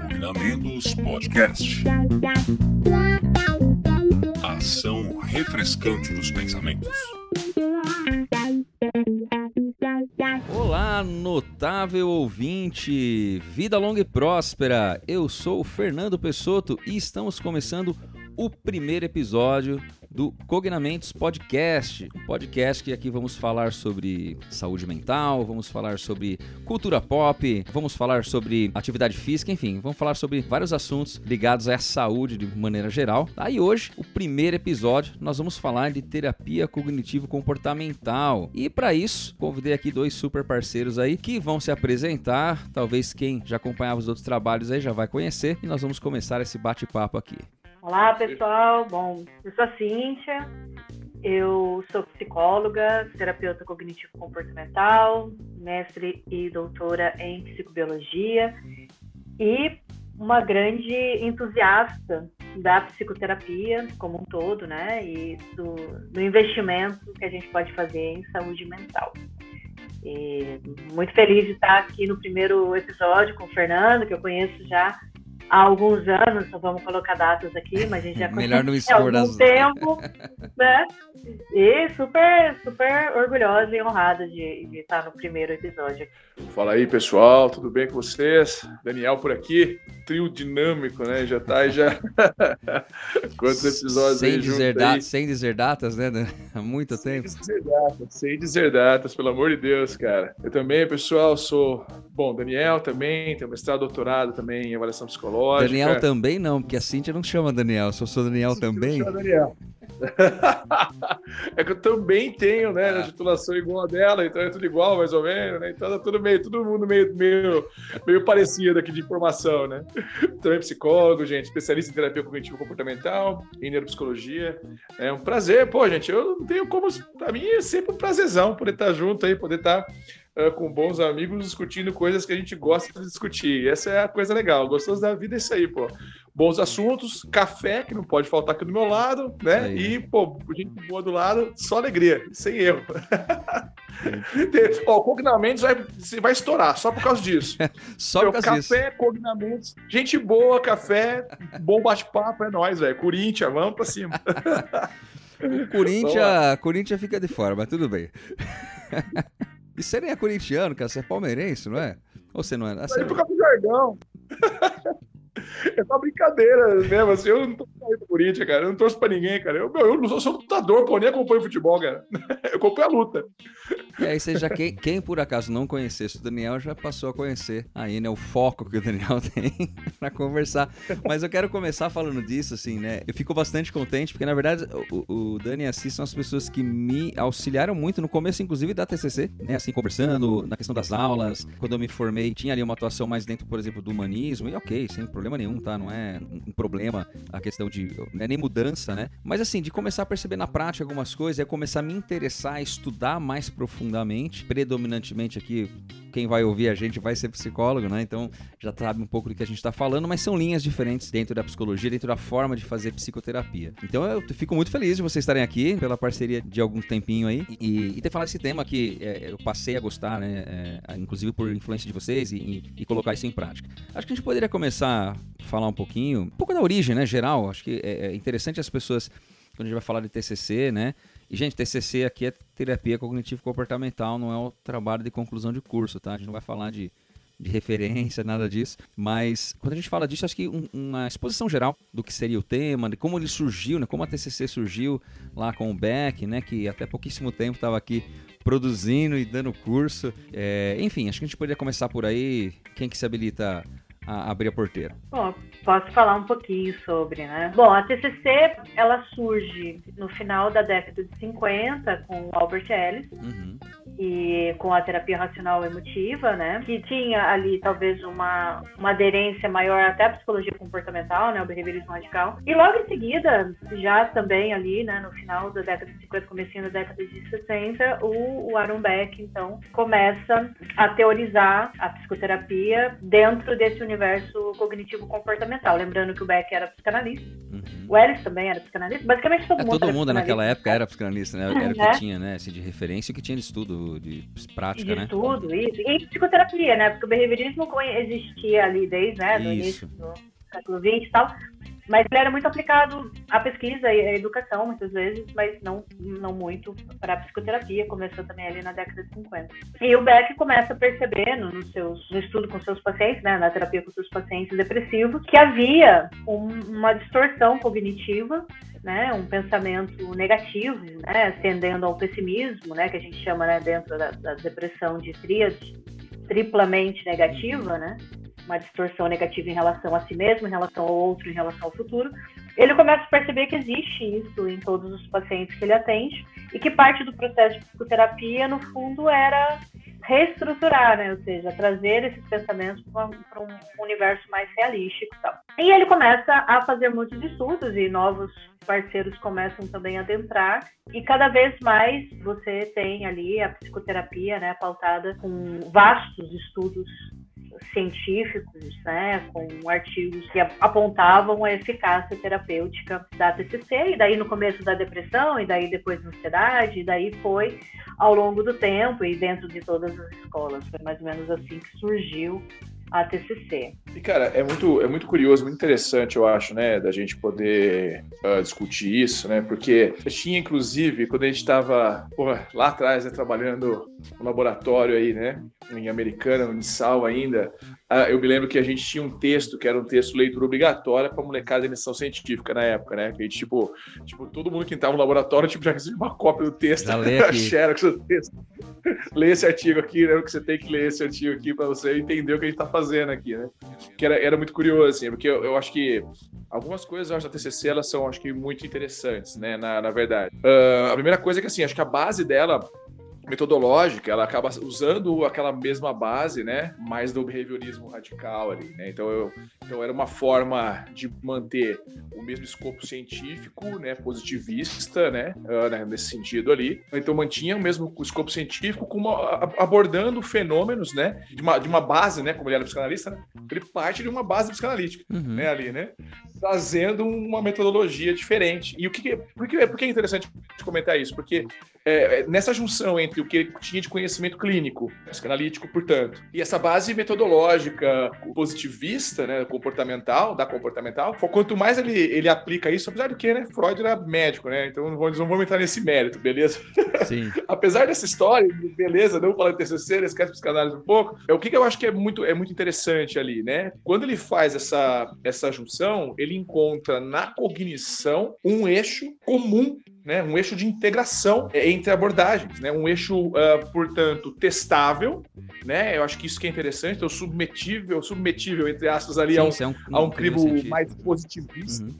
Combinamentos Podcast. Ação refrescante dos pensamentos. Olá, notável ouvinte! Vida longa e próspera! Eu sou o Fernando Pessoto e estamos começando o primeiro episódio do Cognamentos Podcast. Podcast que aqui vamos falar sobre saúde mental, vamos falar sobre cultura pop, vamos falar sobre atividade física, enfim, vamos falar sobre vários assuntos ligados à saúde de maneira geral. Aí hoje, o primeiro episódio, nós vamos falar de terapia cognitivo comportamental. E para isso, convidei aqui dois super parceiros aí que vão se apresentar. Talvez quem já acompanhava os outros trabalhos aí já vai conhecer e nós vamos começar esse bate-papo aqui. Olá, pessoal. Bom, eu sou a Cíntia, eu sou psicóloga, terapeuta cognitivo-comportamental, mestre e doutora em psicobiologia e uma grande entusiasta da psicoterapia como um todo, né? E do, do investimento que a gente pode fazer em saúde mental. E muito feliz de estar aqui no primeiro episódio com o Fernando, que eu conheço já há alguns anos, não vamos colocar datas aqui, mas a gente já Melhor não expor há algum tempo, né? E super, super orgulhosa e honrada de, de estar no primeiro episódio. Fala aí, pessoal, tudo bem com vocês? Daniel por aqui, trio dinâmico, né? Já tá aí, já. Quantos episódios sem aí dizer, aí? sem dizer datas, né? Há muito tempo. Sem dizer datas, sem dizer datas, pelo amor de Deus, cara. Eu também, pessoal, sou. Bom, Daniel também, tenho mestrado, doutorado também em avaliação psicológica. Daniel também não, porque a Cíntia não chama Daniel. Se eu sou Daniel também. Chama Daniel. é que eu também tenho, né, Ah. a titulação igual a dela, então é tudo igual, mais ou menos, né? Então tá tudo meio, todo mundo meio, meio, meio parecido aqui de informação, né? Também psicólogo, gente, especialista em terapia cognitivo comportamental, em neuropsicologia. É um prazer, pô, gente, eu não tenho como, pra mim é sempre um prazerzão poder estar junto aí, poder estar com bons amigos discutindo coisas que a gente gosta de discutir. Essa é a coisa legal. Gostoso da vida é isso aí, pô. Bons assuntos, café, que não pode faltar aqui do meu lado, né? Aí. E, pô, gente boa do lado, só alegria, sem erro. Ó, o Cognamentos vai, vai estourar, só por causa disso. Só Meu, por causa disso. café, Cognamentos, gente boa, café, bom bate-papo, é nóis, velho. Corinthians, vamos pra cima. O Corinthians, Corinthians fica de fora, mas tudo bem. E você nem é corintiano, cara, você é palmeirense, não é? Ou você não é? Ah, você por causa do jargão. É só brincadeira mesmo, assim, eu não tô saindo do Corinthians, cara, eu não torço pra ninguém, cara. Eu, meu, eu não sou, sou lutador, pô, nem acompanho futebol, cara. Eu acompanho a luta. E aí você já, quem, quem por acaso não conhecesse o Daniel, já passou a conhecer aí, né, o foco que o Daniel tem pra conversar. Mas eu quero começar falando disso, assim, né, eu fico bastante contente, porque na verdade o, o Dani e a Cis são as pessoas que me auxiliaram muito no começo, inclusive da TCC, né, assim, conversando na questão das aulas, quando eu me formei, tinha ali uma atuação mais dentro, por exemplo, do humanismo, e ok, sem problema nenhum, tá, não é um problema a questão de, é nem mudança, né, mas assim, de começar a perceber na prática algumas coisas, é começar a me interessar, a estudar mais profundamente, predominantemente aqui, quem vai ouvir a gente vai ser psicólogo, né? Então já sabe um pouco do que a gente está falando, mas são linhas diferentes dentro da psicologia, dentro da forma de fazer psicoterapia. Então eu fico muito feliz de vocês estarem aqui, pela parceria de algum tempinho aí, e, e ter falado esse tema que é, eu passei a gostar, né? É, inclusive por influência de vocês e, e- e colocar isso em prática. Acho que a gente poderia começar a falar um pouquinho, um pouco da origem, né? Geral. Acho que é, é interessante as pessoas, quando a gente vai falar de TCC, né? E, gente, TCC aqui é terapia cognitivo-comportamental, não é o trabalho de conclusão de curso, tá? A gente não vai falar de, de referência, nada disso. Mas, quando a gente fala disso, acho que um- uma exposição geral do que seria o tema, de como ele surgiu, né? Como a TCC surgiu lá com o Beck, né? Que até pouquíssimo tempo estava aqui produzindo e dando curso. É, enfim, acho que a gente poderia começar por aí. Quem que se habilita a abrir a porteira? Bom, posso falar um pouquinho sobre, né? Bom, a TCC, ela surge no final da década de 50 com o Albert Ellis Uhum. e com a terapia racional emotiva, né? Que tinha ali talvez uma, uma aderência maior até à psicologia comportamental, né? O behaviorismo radical. E logo em seguida, já também ali, né? No final da década de 50, comecinho da década de 60, o, o Aaron Beck, então, começa a teorizar a psicoterapia dentro desse universo cognitivo comportamental. Lembrando que o Beck era psicanalista, Uhum. o Ellis também era psicanalista, basicamente todo É, mundo todo mundo naquela época era psicanalista, né? Era o que tinha, né? Assim, de referência o que tinha de estudo de prática, de né? estudo, isso. E psicoterapia, né? Porque o behaviorismo existia ali desde né, do Isso. início do século XX e tal. Mas ele era muito aplicado à pesquisa e à educação, muitas vezes, mas não, não muito para a psicoterapia. Começou também ali na década de 50. E o Beck começa a perceber no, seus, no estudo com seus pacientes, né, na terapia com seus pacientes depressivos, que havia um- uma distorção cognitiva né, um pensamento negativo, né, tendendo ao pessimismo, né, que a gente chama né, dentro da, da depressão de tríade, triplamente negativa, né, uma distorção negativa em relação a si mesmo, em relação ao outro, em relação ao futuro. Ele começa a perceber que existe isso em todos os pacientes que ele atende e que parte do processo de psicoterapia, no fundo, era reestruturar, né? ou seja, trazer esses pensamentos para um universo mais realístico. E, tal. e ele começa a fazer muitos estudos e novos parceiros começam também a adentrar e cada vez mais você tem ali a psicoterapia, né, pautada com vastos estudos científicos, né, com artigos que apontavam a eficácia terapêutica da TCC, e daí no começo da depressão, e daí depois da ansiedade, e daí foi ao longo do tempo e dentro de todas as escolas. Foi mais ou menos assim que surgiu a TCC. E, cara, é muito, é muito curioso, muito interessante, eu acho, né, da gente poder uh, discutir isso, né, porque tinha, inclusive, quando a gente estava lá atrás, né, trabalhando no laboratório aí, né, em Americana, no Nissal ainda, eu me lembro que a gente tinha um texto, que era um texto leitura obrigatória para molecada de iniciação científica na época, né, que a gente, tipo, tipo todo mundo que estava no laboratório, tipo, já recebia uma cópia do texto, aqui. xerox do texto. lê esse artigo aqui, né, que você tem que ler esse artigo aqui para você entender o que a gente está fazendo aqui, né? Que era, era muito curioso, assim, porque eu, eu, acho que algumas coisas acho, da TCC elas são, acho que, muito interessantes, né? Na, na verdade. Uh, a primeira coisa é que, assim, acho que a base dela metodológica, ela acaba usando aquela mesma base, né, mais do behaviorismo radical ali, né? Então, eu, então era uma forma de manter o mesmo escopo científico, né, positivista, né, uh, nesse sentido ali. Então mantinha o mesmo escopo científico, com uma, abordando fenômenos, né, de uma, de uma base, né, como ele era psicanalista, né, ele parte de uma base psicanalítica, Uhum. né, ali, né, trazendo uma metodologia diferente. E o que, por que, por que é interessante comentar isso? Porque é, nessa junção entre o que ele tinha de conhecimento clínico, psicanalítico, portanto, e essa base metodológica positivista, né, comportamental, da comportamental, quanto mais ele, ele aplica isso, apesar do que, né, Freud era médico, né, então não vamos, não vamos entrar nesse mérito, beleza? Sim. apesar dessa história, beleza, não falando de TCC, esquece psicanálise um pouco, é o que, que eu acho que é muito, é muito interessante ali, né? Quando ele faz essa, essa junção, ele encontra na cognição um eixo comum né, um eixo de integração entre abordagens, né, um eixo, uh, portanto, testável, né, eu acho que isso que é interessante, então submetível, submetível, entre aspas, ali Sim, a um, é um- a um crivo mais positivista. Uhum.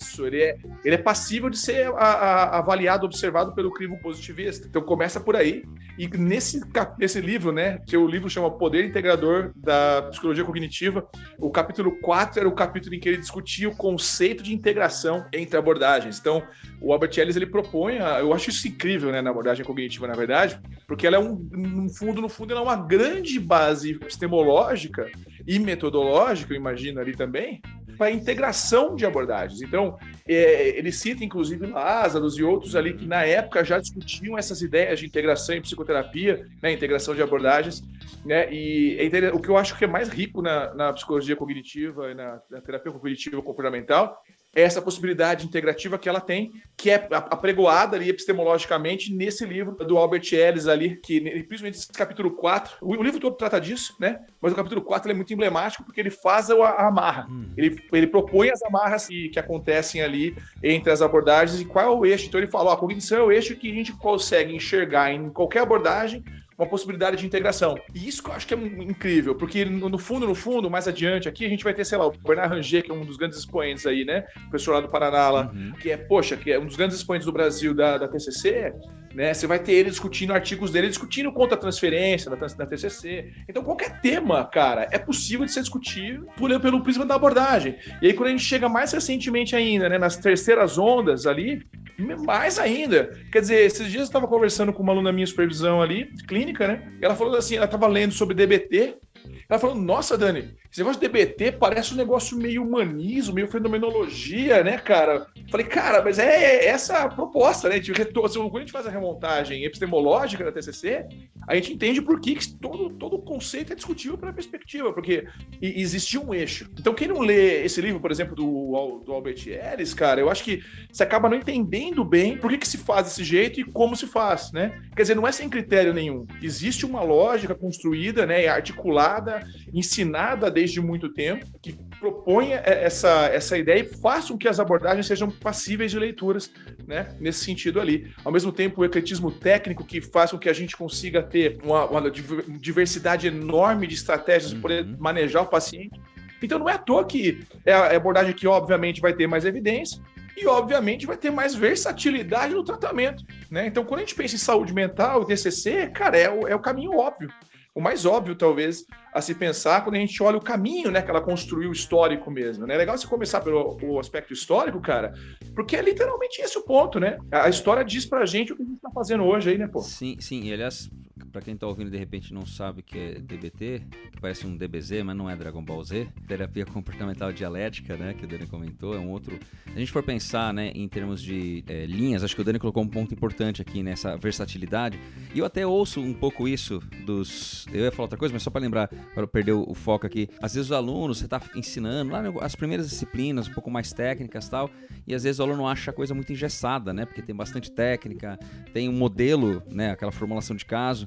Isso, ele é, ele é passível de ser a- a- avaliado, observado pelo crivo positivista. Então começa por aí. E nesse, nesse livro, né, que o livro chama Poder Integrador da Psicologia Cognitiva, o capítulo 4 era o capítulo em que ele discutia o conceito de integração entre abordagens. Então, o Albert Ellis ele propõe, eu acho isso incrível, né, na abordagem cognitiva, na verdade, porque ela é um, no fundo, no fundo, ela é uma grande base epistemológica e metodológica, eu imagino ali também, para integração de abordagens. Então, é, ele cita, inclusive, Lázaro e outros ali que, na época, já discutiam essas ideias de integração em psicoterapia, né, integração de abordagens, né, e é o que eu acho que é mais rico na, na psicologia cognitiva e na, na terapia cognitiva comportamental essa possibilidade integrativa que ela tem, que é apregoada ali epistemologicamente nesse livro do Albert Ellis ali, que principalmente esse capítulo 4, o, livro todo trata disso, né? Mas o capítulo 4 ele é muito emblemático porque ele faz a, a amarra. Hum. Ele, ele propõe as amarras que, que acontecem ali entre as abordagens e qual é o eixo. Então ele fala, ó, a cognição é o eixo que a gente consegue enxergar em qualquer abordagem uma possibilidade de integração. E isso que eu acho que é incrível, porque no, no fundo, no fundo, mais adiante aqui, a gente vai ter, sei lá, o Bernard Ranger, que é um dos grandes expoentes aí, né? Professor lá do Paraná lá, Uhum. que é, poxa, que é um dos grandes expoentes do Brasil da, da TCC, né? Você vai ter ele discutindo artigos dele, discutindo contra a transferência da, da TCC. Então, qualquer tema, cara, é possível de ser discutido por, pelo prisma da abordagem. E aí, quando a gente chega mais recentemente ainda, né, nas terceiras ondas ali, mais ainda. Quer dizer, esses dias eu estava conversando com uma aluna minha supervisão ali, clínica, né? E ela falou assim, ela estava lendo sobre DBT, Ela falou: Nossa, Dani, esse negócio de DBT parece um negócio meio humanismo, meio fenomenologia, né, cara? Falei, cara, mas é essa a proposta, né? De a gente faz a remontagem epistemológica da TCC, a gente entende por que todo, todo conceito é discutível pela perspectiva, porque existia um eixo. Então, quem não lê esse livro, por exemplo, do, do Albert Ellis, cara, eu acho que você acaba não entendendo bem por que, que se faz desse jeito e como se faz, né? Quer dizer, não é sem critério nenhum. Existe uma lógica construída, né, articulada, ensinada desde muito tempo, que proponha essa, essa ideia e faça com que as abordagens sejam passíveis de leituras, né, nesse sentido ali. Ao mesmo tempo, o ecletismo técnico que faz com que a gente consiga ter uma, uma diversidade enorme de estratégias para uhum. manejar o paciente. Então não é à toa que é a abordagem que obviamente vai ter mais evidência e obviamente vai ter mais versatilidade no tratamento, né? Então quando a gente pensa em saúde mental e TCC, cara, é o, é o caminho óbvio o mais óbvio, talvez, a se pensar quando a gente olha o caminho né, que ela construiu histórico mesmo. Né? É legal você começar pelo aspecto histórico, cara, porque é literalmente esse o ponto, né? A história diz pra gente o que a gente tá fazendo hoje aí, né, pô? Sim, sim. E aliás, para quem está ouvindo de repente não sabe que é DBT, que parece um DBZ, mas não é Dragon Ball Z, terapia comportamental dialética, né, que o Dani comentou, é um outro. Se a gente for pensar, né, em termos de é, linhas, acho que o Dani colocou um ponto importante aqui nessa versatilidade. E eu até ouço um pouco isso dos. Eu ia falar outra coisa, mas só para lembrar, para perder o, foco aqui. Às vezes os alunos, você está ensinando lá as primeiras disciplinas, um pouco mais técnicas tal, e às vezes o aluno acha a coisa muito engessada, né, porque tem bastante técnica, tem um modelo, né, aquela formulação de caso.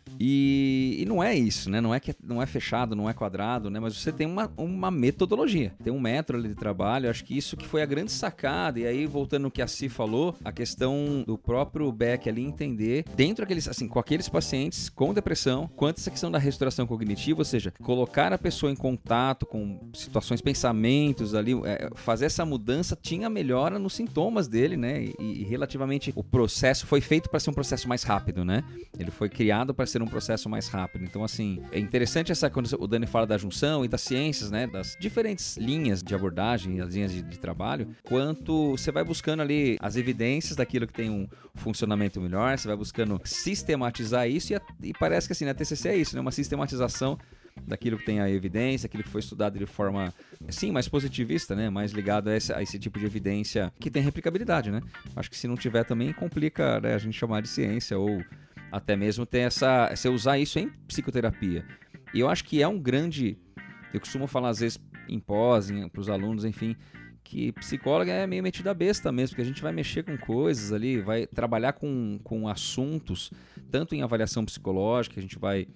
E, e, não é isso, né? Não é que não é fechado, não é quadrado, né? Mas você tem uma, uma metodologia, tem um método ali de trabalho. acho que isso que foi a grande sacada. E aí, voltando no que a Si falou, a questão do próprio Beck ali entender, dentro daqueles, assim, com aqueles pacientes com depressão, quanto essa questão da restauração cognitiva, ou seja, colocar a pessoa em contato com situações, pensamentos ali, é, fazer essa mudança tinha melhora nos sintomas dele, né? E, e relativamente o processo foi feito para ser um processo mais rápido, né? Ele foi criado para ser um processo mais rápido. Então, assim, é interessante essa quando o Dani fala da junção e das ciências, né? Das diferentes linhas de abordagem, as linhas de, de trabalho, quanto você vai buscando ali as evidências daquilo que tem um funcionamento melhor, você vai buscando sistematizar isso e, a, e parece que assim, na TCC é isso, né? Uma sistematização daquilo que tem a evidência, aquilo que foi estudado de forma, sim, mais positivista, né? Mais ligado a esse, a esse tipo de evidência que tem replicabilidade, né? Acho que se não tiver também complica né, a gente chamar de ciência ou até mesmo ter essa. Você usar isso em psicoterapia. E eu acho que é um grande. Eu costumo falar às vezes em pós, para os alunos, enfim, que psicóloga é meio metida besta mesmo, porque a gente vai mexer com coisas ali, vai trabalhar com, com assuntos, tanto em avaliação psicológica, a gente vai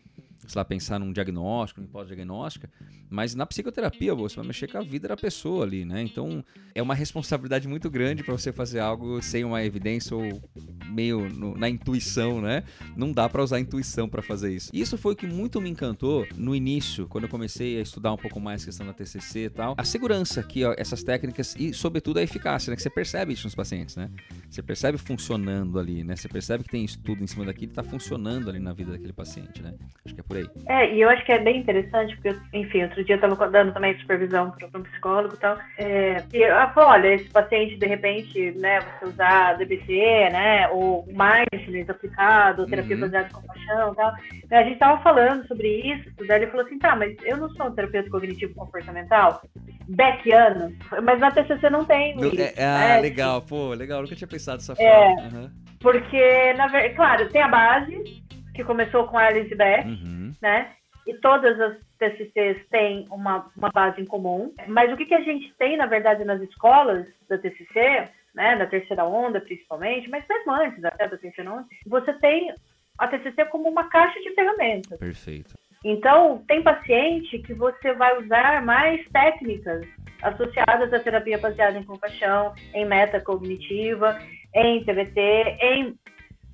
sei lá, pensar num diagnóstico, em pós-diagnóstica, mas na psicoterapia você vai mexer com a vida da pessoa ali, né? Então é uma responsabilidade muito grande para você fazer algo sem uma evidência ou meio no, na intuição, né? Não dá para usar a intuição para fazer isso. Isso foi o que muito me encantou no início, quando eu comecei a estudar um pouco mais a questão da TCC e tal. A segurança que ó, essas técnicas e, sobretudo, a eficácia, né? Que você percebe isso nos pacientes, né? Você percebe funcionando ali, né? Você percebe que tem estudo em cima daquilo, está funcionando ali na vida daquele paciente, né? Acho que é por aí. É, e eu acho que é bem interessante, porque, enfim, outro dia eu estava dando também supervisão para um psicólogo e tal, é, e ela falou, olha, esse paciente, de repente, né, você usar DBC, né, ou mindfulness aplicado, ou terapia uhum. baseada em compaixão e tal, a gente estava falando sobre isso, daí ele falou assim, tá, mas eu não sou um terapeuta cognitivo comportamental, beckiano, mas na TCC não tem isso. É, ah, né? legal, pô, legal, nunca tinha pensado dessa é, forma. Uhum. Porque, na verdade, claro, tem a base, que começou com a Alice Beck, uhum. né? E todas as TCCs têm uma, uma base em comum. Mas o que, que a gente tem, na verdade, nas escolas da TCC, né, da terceira onda principalmente, mas mesmo antes até da terceira onda, você tem a TCC como uma caixa de ferramentas. Perfeito. Então, tem paciente que você vai usar mais técnicas associadas à terapia baseada em compaixão, em metacognitiva, em TBT, em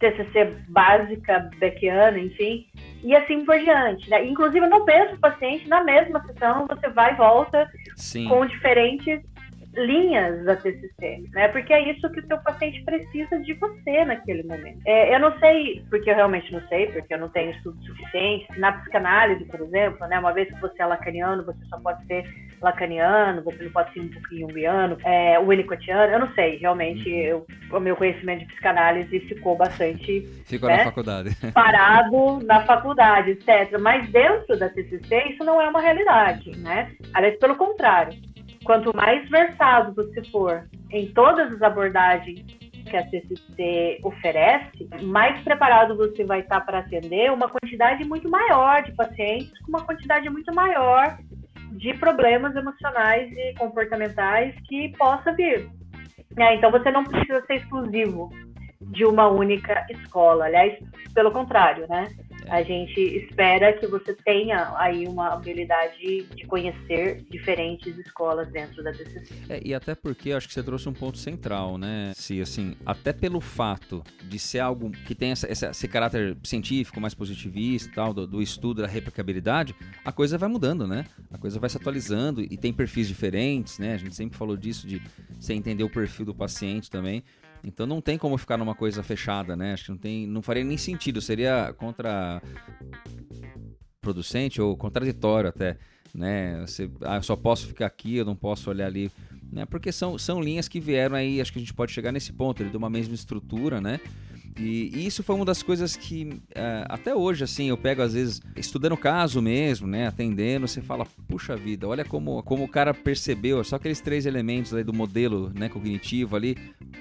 TCC básica, beckiana, enfim, e assim por diante. Né? Inclusive, no mesmo paciente, na mesma sessão, você vai e volta Sim. com diferentes linhas da TCC, né? Porque é isso que o seu paciente precisa de você naquele momento. É, eu não sei, porque eu realmente não sei, porque eu não tenho estudo suficiente. Na psicanálise, por exemplo, né? Uma vez que você é lacaniano, você só pode ser lacaniano, ele pode ser um pouquinho junguiano, é, winnicottiano, eu não sei, realmente, uhum. eu, o meu conhecimento de psicanálise ficou bastante... Ficou né, na faculdade. Parado na faculdade, etc. Mas dentro da TCC, isso não é uma realidade, né? Aliás, pelo contrário, quanto mais versado você for em todas as abordagens que a CCC oferece, mais preparado você vai estar para atender uma quantidade muito maior de pacientes, com uma quantidade muito maior de problemas emocionais e comportamentais que possa vir. É, então você não precisa ser exclusivo de uma única escola. Aliás, pelo contrário, né? A gente espera que você tenha aí uma habilidade de conhecer diferentes escolas dentro da TCC. É, e até porque acho que você trouxe um ponto central, né? Se assim, até pelo fato de ser algo que tem essa, essa, esse caráter científico, mais positivista, tal, do, do estudo da replicabilidade, a coisa vai mudando, né? A coisa vai se atualizando e tem perfis diferentes, né? A gente sempre falou disso de você entender o perfil do paciente também. Então não tem como ficar numa coisa fechada, né? Acho que não tem, não faria nem sentido, seria contra producente ou contraditório até, né? Você, ah, eu só posso ficar aqui, eu não posso olhar ali, né? Porque são, são linhas que vieram aí, acho que a gente pode chegar nesse ponto, ele de uma mesma estrutura, né? E, e, isso foi uma das coisas que uh, até hoje, assim, eu pego às vezes estudando o caso mesmo, né, atendendo, você fala, puxa vida, olha como, como o cara percebeu, só aqueles três elementos aí do modelo, né, cognitivo ali,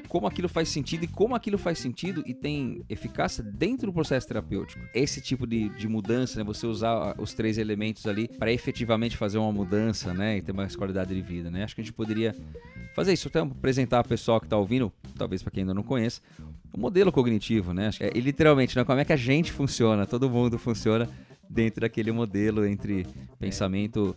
como aquilo faz sentido e como aquilo faz sentido e tem eficácia dentro do processo terapêutico. Esse tipo de, de mudança, né, você usar os três elementos ali para efetivamente fazer uma mudança, né, e ter mais qualidade de vida, né, acho que a gente poderia fazer isso, até apresentar o pessoal que está ouvindo, talvez para quem ainda não conhece, o modelo cognitivo, né? É, e literalmente, né? como é que a gente funciona, todo mundo funciona dentro daquele modelo entre pensamento,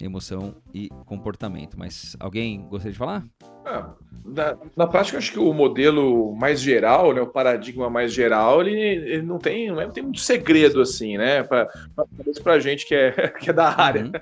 emoção e comportamento. Mas alguém gostaria de falar? Ah, na, na, prática, acho que o modelo mais geral, né, o paradigma mais geral, ele, ele não, tem, não, é, não tem muito segredo assim, né? Para a gente que é, que é da área. Uhum.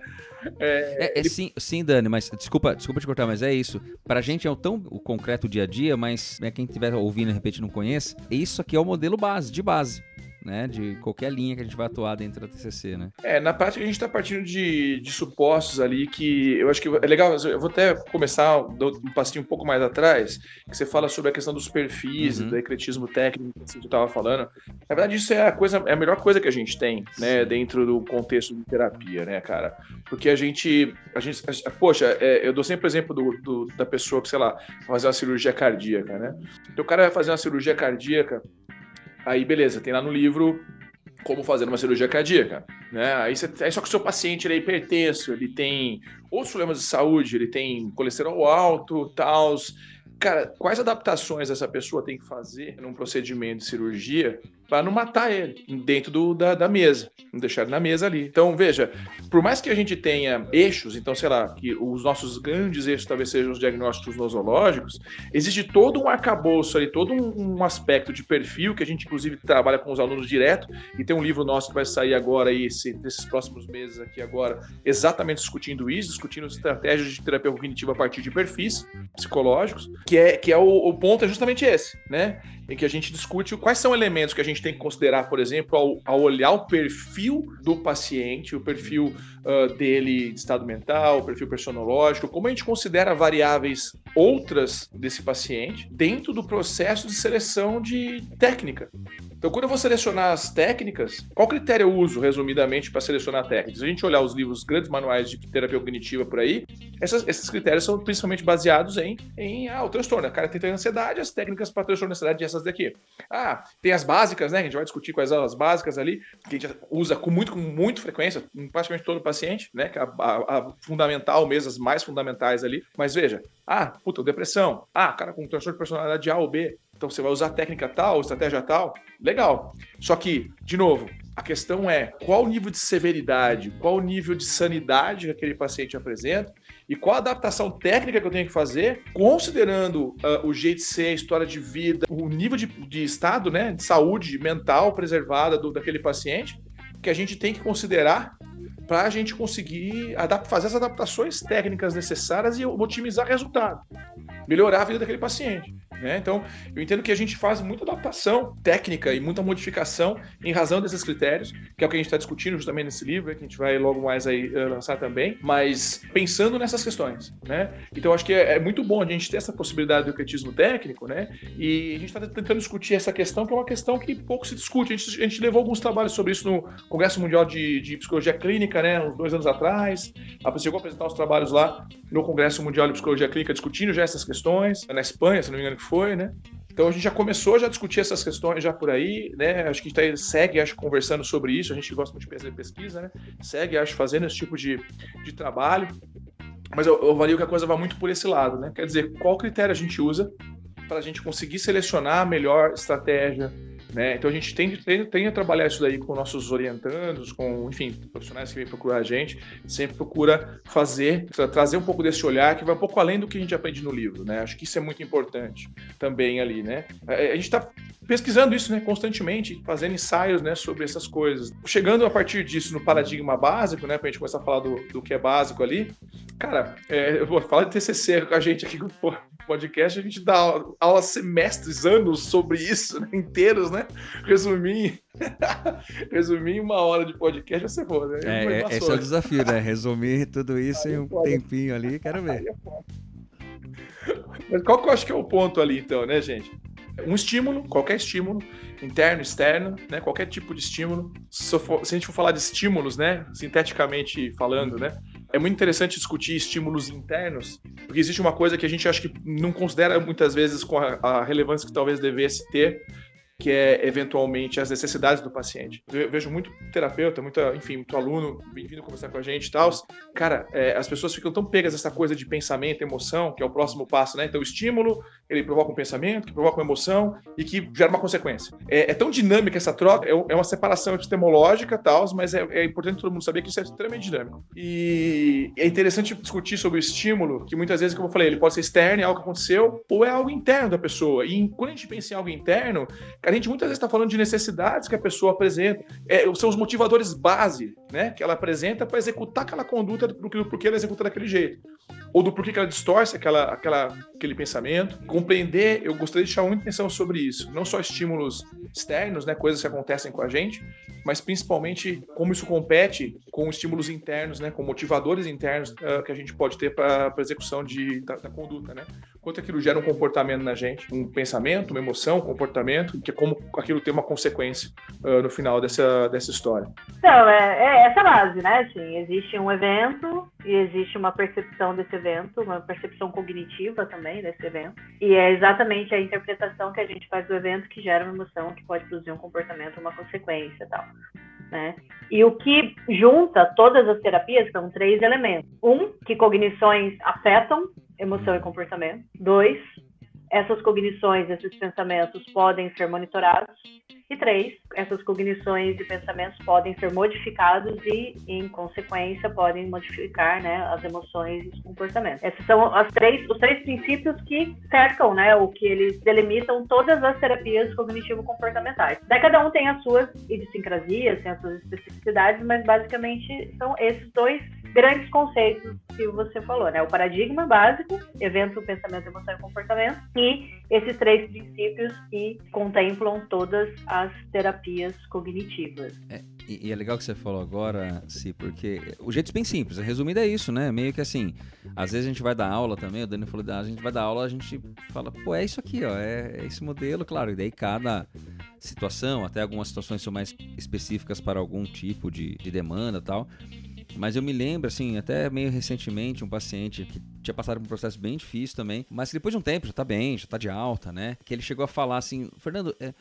É, é, é sim, sim, Dani, mas desculpa, desculpa te cortar, mas é isso. Pra gente é o tão o concreto dia a dia, mas né, quem estiver ouvindo de repente não conhece, isso aqui é o modelo base, de base né, de qualquer linha que a gente vai atuar dentro da TCC, né? É, na prática a gente está partindo de, de supostos ali que eu acho que é legal, eu vou até começar um passinho um pouco mais atrás, que você fala sobre a questão dos perfis, uhum. do ecletismo técnico que você estava falando. Na verdade isso é a coisa, é a melhor coisa que a gente tem, né, dentro do contexto de terapia, né, cara? Porque a gente, a gente, a, poxa, é, eu dou sempre o exemplo do, do, da pessoa que, sei lá, fazer uma cirurgia cardíaca, né? Então o cara vai fazer uma cirurgia cardíaca Aí, beleza, tem lá no livro como fazer uma cirurgia cardíaca, né? Aí, você, aí só que o seu paciente ele é hipertenso, ele tem outros problemas de saúde, ele tem colesterol alto, tal. Cara, quais adaptações essa pessoa tem que fazer num procedimento de cirurgia para não matar ele dentro do, da, da, mesa, não deixar ele na mesa ali. Então, veja, por mais que a gente tenha eixos, então, sei lá, que os nossos grandes eixos talvez sejam os diagnósticos nosológicos, existe todo um arcabouço ali, todo um, um, aspecto de perfil que a gente, inclusive, trabalha com os alunos direto, e tem um livro nosso que vai sair agora aí, esse, nesses próximos meses aqui agora, exatamente discutindo isso, discutindo estratégias de terapia cognitiva a partir de perfis psicológicos, que é, que é o, o ponto é justamente esse, né? Em que a gente discute quais são elementos que a gente tem que considerar, por exemplo, ao, ao olhar o perfil do paciente, o perfil uh, dele de estado mental, o perfil personológico, como a gente considera variáveis outras desse paciente dentro do processo de seleção de técnica. Então, quando eu vou selecionar as técnicas, qual critério eu uso, resumidamente, para selecionar técnicas? Se a gente olhar os livros, grandes manuais de terapia cognitiva por aí, essas, esses critérios são principalmente baseados em, em ah, o transtorno. O cara tem ansiedade, as técnicas para transtorno de ansiedade essas daqui. Ah, tem as básicas, né? A gente vai discutir quais são as básicas ali, que a gente usa com muito, com muito frequência, em praticamente todo paciente, né? Que é a, a, a fundamental mesmo, as mais fundamentais ali. Mas veja, ah, puta, depressão. Ah, cara com transtorno de personalidade A ou B. Então você vai usar técnica tal, estratégia tal, legal. Só que, de novo, a questão é qual o nível de severidade, qual o nível de sanidade que aquele paciente apresenta e qual a adaptação técnica que eu tenho que fazer, considerando uh, o jeito de ser, a história de vida, o nível de, de estado né, de saúde mental preservada do, daquele paciente, que a gente tem que considerar para a gente conseguir fazer as adaptações técnicas necessárias e otimizar resultado, melhorar a vida daquele paciente. Né? Então, eu entendo que a gente faz muita adaptação técnica e muita modificação em razão desses critérios, que é o que a gente está discutindo justamente nesse livro, que a gente vai logo mais aí uh, lançar também, mas pensando nessas questões. Né? Então, acho que é, é, muito bom a gente ter essa possibilidade do crítico técnico, né? e a gente está tentando discutir essa questão, que é uma questão que pouco se discute. A gente, a gente levou alguns trabalhos sobre isso no Congresso Mundial de, de Psicologia Clínica, né, uns dois anos atrás, a chegou a apresentar os trabalhos lá no Congresso Mundial de Psicologia Clínica, discutindo já essas questões, na Espanha, se não me engano que foi, né? Então a gente já começou já a discutir essas questões já por aí, né? Acho que a gente tá, segue, acho, conversando sobre isso. A gente gosta muito de fazer pesquisa, né? Segue, acho, fazendo esse tipo de, de trabalho. Mas eu, eu avalio que a coisa vai muito por esse lado, né? Quer dizer, qual critério a gente usa para a gente conseguir selecionar a melhor estratégia, né? Então a gente tem, tem, tem a trabalhar isso daí com nossos orientandos, com, enfim, profissionais que vêm procurar a gente, sempre procura fazer, tra trazer um pouco desse olhar que vai um pouco além do que a gente aprende no livro, né? Acho que isso é muito importante também ali, né? A, a gente está pesquisando isso, né, constantemente, fazendo ensaios, né, sobre essas coisas. Chegando a partir disso no paradigma básico, né, pra gente começar a falar do, do que é básico ali, cara, é, eu vou falar de TCC com a gente aqui, pô, podcast, a gente dá aulas semestres, anos sobre isso, né? inteiros, né? Resumir, resumir uma hora de podcast vai ser bom, né? É, é, esse é o desafio, né? Resumir tudo isso em um tempinho ali, quero ver. É Mas qual que eu acho que é o ponto ali, então, né, gente? Um estímulo, qualquer estímulo, interno, externo, né? Qualquer tipo de estímulo. Se, for, se a gente for falar de estímulos, né? Sinteticamente falando, né? é muito interessante discutir estímulos internos, porque existe uma coisa que a gente acha que não considera muitas vezes com a, a relevância que talvez devesse ter, que é eventualmente as necessidades do paciente. Eu vejo muito terapeuta, muita, enfim, muito aluno vindo conversar com a gente e tal. Cara, é, as pessoas ficam tão pegas essa coisa de pensamento, emoção, que é o próximo passo, né? Então, o estímulo, ele provoca um pensamento, que provoca uma emoção e que gera uma consequência. É, é tão dinâmica essa troca, é, é uma separação epistemológica, tal, mas é, é, importante todo mundo saber que isso é extremamente dinâmico. E é interessante discutir sobre o estímulo, que muitas vezes, como eu falei, ele pode ser externo, é algo que aconteceu, ou é algo interno da pessoa. E quando a gente pensa em algo interno, a gente muitas vezes está falando de necessidades que a pessoa apresenta, é, são os motivadores base né, que ela apresenta para executar aquela conduta do porquê ela executa daquele jeito ou do porquê que ela distorce aquela, aquela, aquele pensamento. Compreender, eu gostaria de chamar muita atenção sobre isso. Não só estímulos externos, né, coisas que acontecem com a gente, mas principalmente como isso compete com estímulos internos, né, com motivadores internos uh, que a gente pode ter para a execução de, da, da, conduta. Né? Quanto aquilo gera um comportamento na gente, um pensamento, uma emoção, um comportamento, que é como aquilo tem uma consequência uh, no final dessa, dessa história. Então, é, é essa base, né? Assim, existe um evento e existe uma percepção desse evento, uma percepção cognitiva também desse evento. E é exatamente a interpretação que a gente faz do evento que gera uma emoção que pode produzir um comportamento, uma consequência tal. Né? E o que junta todas as terapias são três elementos. Um, que cognições afetam emoção e comportamento. Dois, essas cognições, esses pensamentos podem ser monitorados. E três, essas cognições e pensamentos podem ser modificados e, em consequência, podem modificar né, as emoções e os comportamentos. Esses são as três, os três princípios que cercam, né, o que eles delimitam todas as terapias cognitivo-comportamentais. Daí cada um tem as suas idiosincrasias, tem as suas especificidades, mas basicamente são esses dois grandes conceitos que você falou, né? O paradigma básico, evento, pensamento, emoção e comportamento, e esses três princípios que contemplam todas as terapias cognitivas. É, e, é legal que você falou agora, Si, porque o jeito bem simples, resumido é isso, né? Meio que assim, às vezes a gente vai dar aula também, o Dani falou, a gente vai dar aula, a gente fala, pô, é isso aqui, ó, é, é esse modelo, claro, e daí cada situação, até algumas situações são mais específicas para algum tipo de, de demanda tal. Mas eu me lembro, assim, até meio recentemente, um paciente que tinha passado por um processo bem difícil também, mas que depois de um tempo já tá bem, já tá de alta, né? Que ele chegou a falar assim: Fernando, é,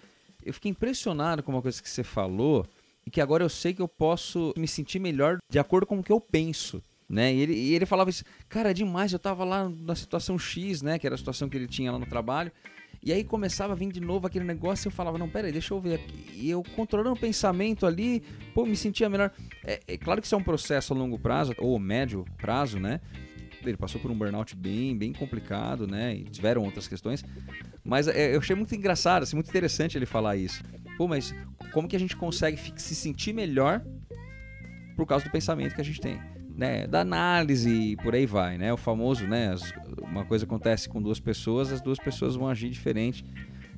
eu fiquei impressionado com uma coisa que você falou e que agora eu sei que eu posso me sentir melhor de acordo com o que eu penso. Né? E, ele, e ele falava isso, cara, é demais, eu tava lá na situação X, né? Que era a situação que ele tinha lá no trabalho. E aí começava a vir de novo aquele negócio e eu falava, não, peraí, deixa eu ver aqui. E eu controlando o pensamento ali, pô, me sentia melhor. É, é claro que isso é um processo a longo prazo, ou médio prazo, né? Ele passou por um burnout bem, bem complicado, né? E tiveram outras questões. Mas é, eu achei muito engraçado, assim, muito interessante ele falar isso. Pô, mas como que a gente consegue se sentir melhor por causa do pensamento que a gente tem? Né, da análise e por aí vai, né? O famoso, né? Uma coisa acontece com duas pessoas, as duas pessoas vão agir diferente,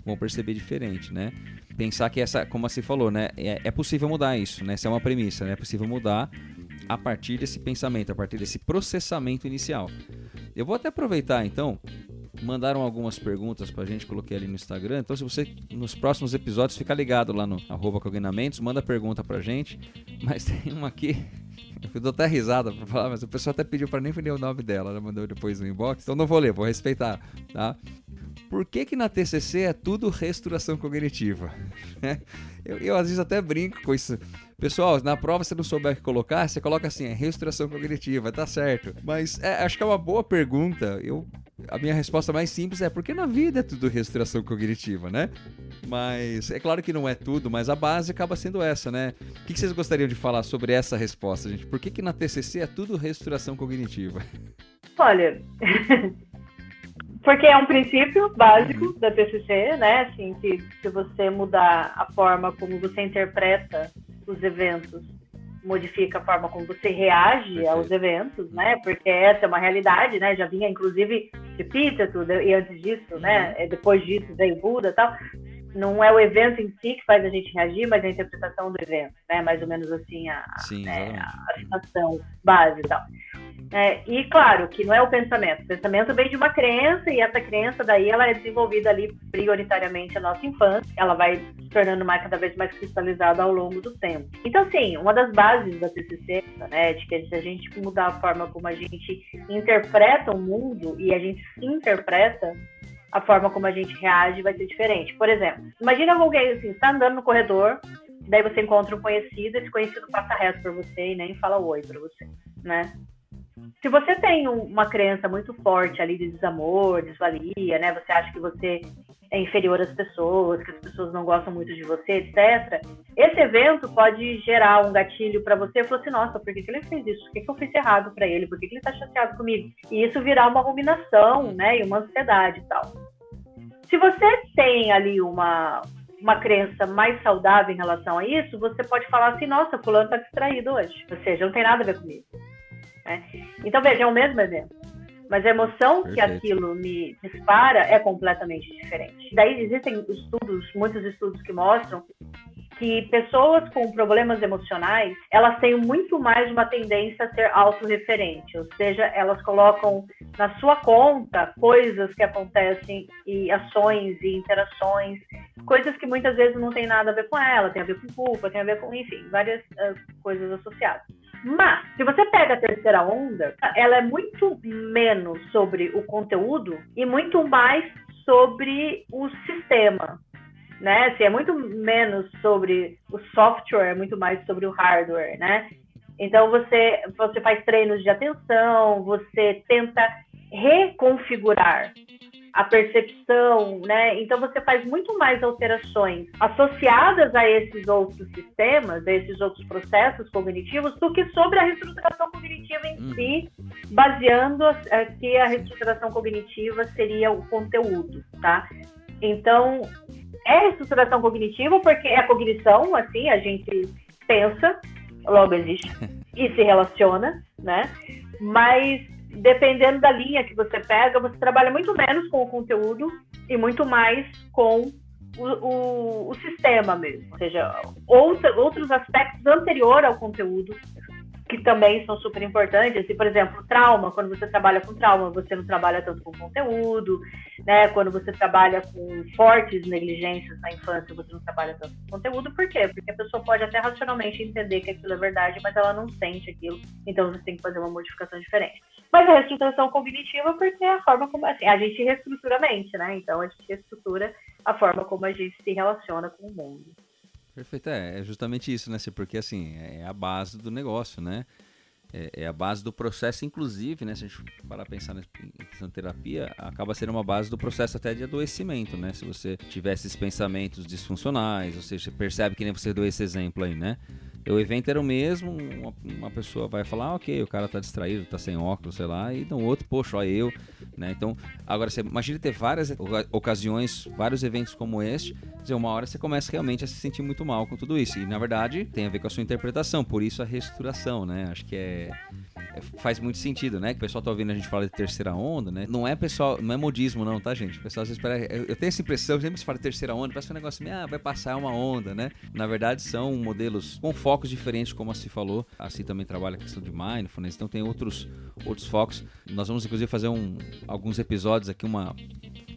vão perceber diferente, né? Pensar que essa, como você falou, né? É, é possível mudar isso, né? Essa é uma premissa, né? É possível mudar a partir desse pensamento, a partir desse processamento inicial. Eu vou até aproveitar então mandaram algumas perguntas pra gente, coloquei ali no Instagram. Então, se você nos próximos episódios ficar ligado lá no arroba cognamentos, manda pergunta pra gente. Mas tem uma aqui. Eu dou até risada pra falar, mas o pessoal até pediu pra nem ler o nome dela, ela mandou depois no inbox, então não vou ler, vou respeitar, tá? Por que que na TCC é tudo restauração cognitiva? eu, eu às vezes até brinco com isso. Pessoal, na prova você não souber o que colocar, você coloca assim, é restauração cognitiva, tá certo. Mas é, acho que é uma boa pergunta. Eu a minha resposta mais simples é porque na vida é tudo restauração cognitiva, né? Mas é claro que não é tudo, mas a base acaba sendo essa, né? O que vocês gostariam de falar sobre essa resposta, gente? Por que, que na TCC é tudo restauração cognitiva? Olha, porque é um princípio básico uhum. da TCC, né? Assim, que se você mudar a forma como você interpreta os eventos modifica a forma como você reage Perfeito. aos eventos, né? Porque essa é uma realidade, né? Já vinha, inclusive, Epíteto, e antes disso, né? uhum. né? Depois disso veio Buda e tal. Não é o evento em si que faz a gente reagir, mas a interpretação do evento, né? Mais ou menos assim a, Sim, né? a situação base e tal. É, e claro que não é o pensamento. O pensamento vem de uma crença e essa crença daí ela é desenvolvida ali prioritariamente na nossa infância. Ela vai se tornando mais cada vez mais cristalizada ao longo do tempo. Então, sim, uma das bases da TCC, né, de que se a gente mudar a forma como a gente interpreta o mundo e a gente se interpreta, a forma como a gente reage vai ser diferente. Por exemplo, imagina alguém assim, está andando no corredor, daí você encontra um conhecido, esse conhecido passa reto por você e nem fala oi para você, né? Se você tem uma crença muito forte ali de desamor, desvalia, né? Você acha que você é inferior às pessoas, que as pessoas não gostam muito de você, etc. Esse evento pode gerar um gatilho para você e falar assim, nossa, por que, que ele fez isso? Por que, que eu fiz errado para ele? Por que, que ele está chateado comigo? E isso virar uma ruminação, né? E uma ansiedade e tal. Se você tem ali uma, uma crença mais saudável em relação a isso, você pode falar assim, nossa, fulano está distraído hoje. Ou seja, não tem nada a ver comigo. Né? Então, veja, é o mesmo evento. Mas a emoção Perfeito. que aquilo me dispara é completamente diferente. Daí existem estudos, muitos estudos que mostram que pessoas com problemas emocionais, elas têm muito mais uma tendência a ser autorreferente, ou seja, elas colocam na sua conta coisas que acontecem e ações e interações, coisas que muitas vezes não tem nada a ver com ela, tem a ver com culpa, tem a ver com, enfim, várias uh, coisas associadas. Mas, se você pega a terceira onda, ela é muito menos sobre o conteúdo e muito mais sobre o sistema. Né? Assim, é muito menos sobre o software, é muito mais sobre o hardware, né? Então você, você faz treinos de atenção, você tenta reconfigurar a percepção, né? Então você faz muito mais alterações associadas a esses outros sistemas, a esses outros processos cognitivos, do que sobre a reestruturação cognitiva em hum. si, baseando é, que a reestruturação cognitiva seria o conteúdo, tá? Então é reestruturação cognitiva porque é a cognição, assim, a gente pensa, logo existe e se relaciona, né? Mas dependendo da linha que você pega, você trabalha muito menos com o conteúdo e muito mais com o, o, o sistema mesmo. Ou seja, outra, outros aspectos anterior ao conteúdo que também são super importantes. E, por exemplo, trauma, quando você trabalha com trauma, você não trabalha tanto com conteúdo, né? Quando você trabalha com fortes negligências na infância, você não trabalha tanto com conteúdo. Por quê? Porque a pessoa pode até racionalmente entender que aquilo é verdade, mas ela não sente aquilo. Então você tem que fazer uma modificação diferente. Mas a reestruturação cognitiva, porque é a forma como assim, a gente reestrutura a mente, né? Então a gente reestrutura a forma como a gente se relaciona com o mundo. Perfeito, é, é justamente isso, né? Porque assim, é, é a base do negócio, né? É, é, a base do processo, inclusive, né? Se a gente parar pensar de terapia, acaba sendo uma base do processo até de adoecimento, né? Se você tiver esses pensamentos disfuncionais, ou seja, você percebe que nem você deu esse exemplo aí, né? O evento era o mesmo, uma, uma, pessoa vai falar, ah, ok, o cara tá distraído, tá sem óculos, sei lá, e no outro, poxa, ó, eu, né? Então, agora você imagina ter várias ocasiões, vários eventos como este, dizer, uma hora você começa realmente a se sentir muito mal com tudo isso. E na verdade tem a ver com a sua interpretação, por isso a restauração, né? Acho que é é, faz muito sentido, né? Que o pessoal tá ouvindo a gente falar de terceira onda, né? Não é pessoal, não é modismo não, tá, gente? O pessoal às vezes espera, eu tenho essa impressão, sempre se fala de terceira onda, parece um negócio, ah, vai passar uma onda, né? Na verdade são modelos com focos diferentes, como a Si falou. A Si também trabalha a questão de mindfulness, então tem outros outros focos. Nós vamos inclusive fazer um, alguns episódios aqui, uma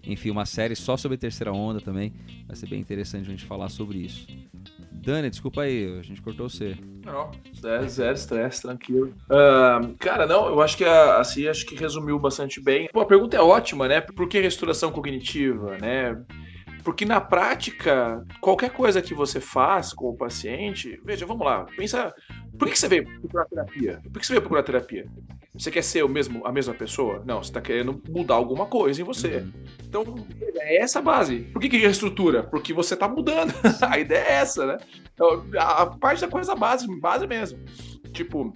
enfim, uma série só sobre terceira onda também. Vai ser bem interessante a gente falar sobre isso. Dani, desculpa aí, a gente cortou você. Não, zero, zero estresse, tranquilo. Uh, cara, não, eu acho que a, assim, acho que resumiu bastante bem. Pô, a pergunta é ótima, né? Por que restauração cognitiva, né? Porque na prática, qualquer coisa que você faz com o paciente, veja, vamos lá, pensa, por que você veio procurar terapia? Por que você veio procurar terapia? Você quer ser o mesmo, a mesma pessoa? Não, você está querendo mudar alguma coisa em você. Uhum. Então, é essa a base. Por que, que reestrutura? Porque você está mudando. a ideia é essa, né? Então, a parte da coisa base, base mesmo. Tipo,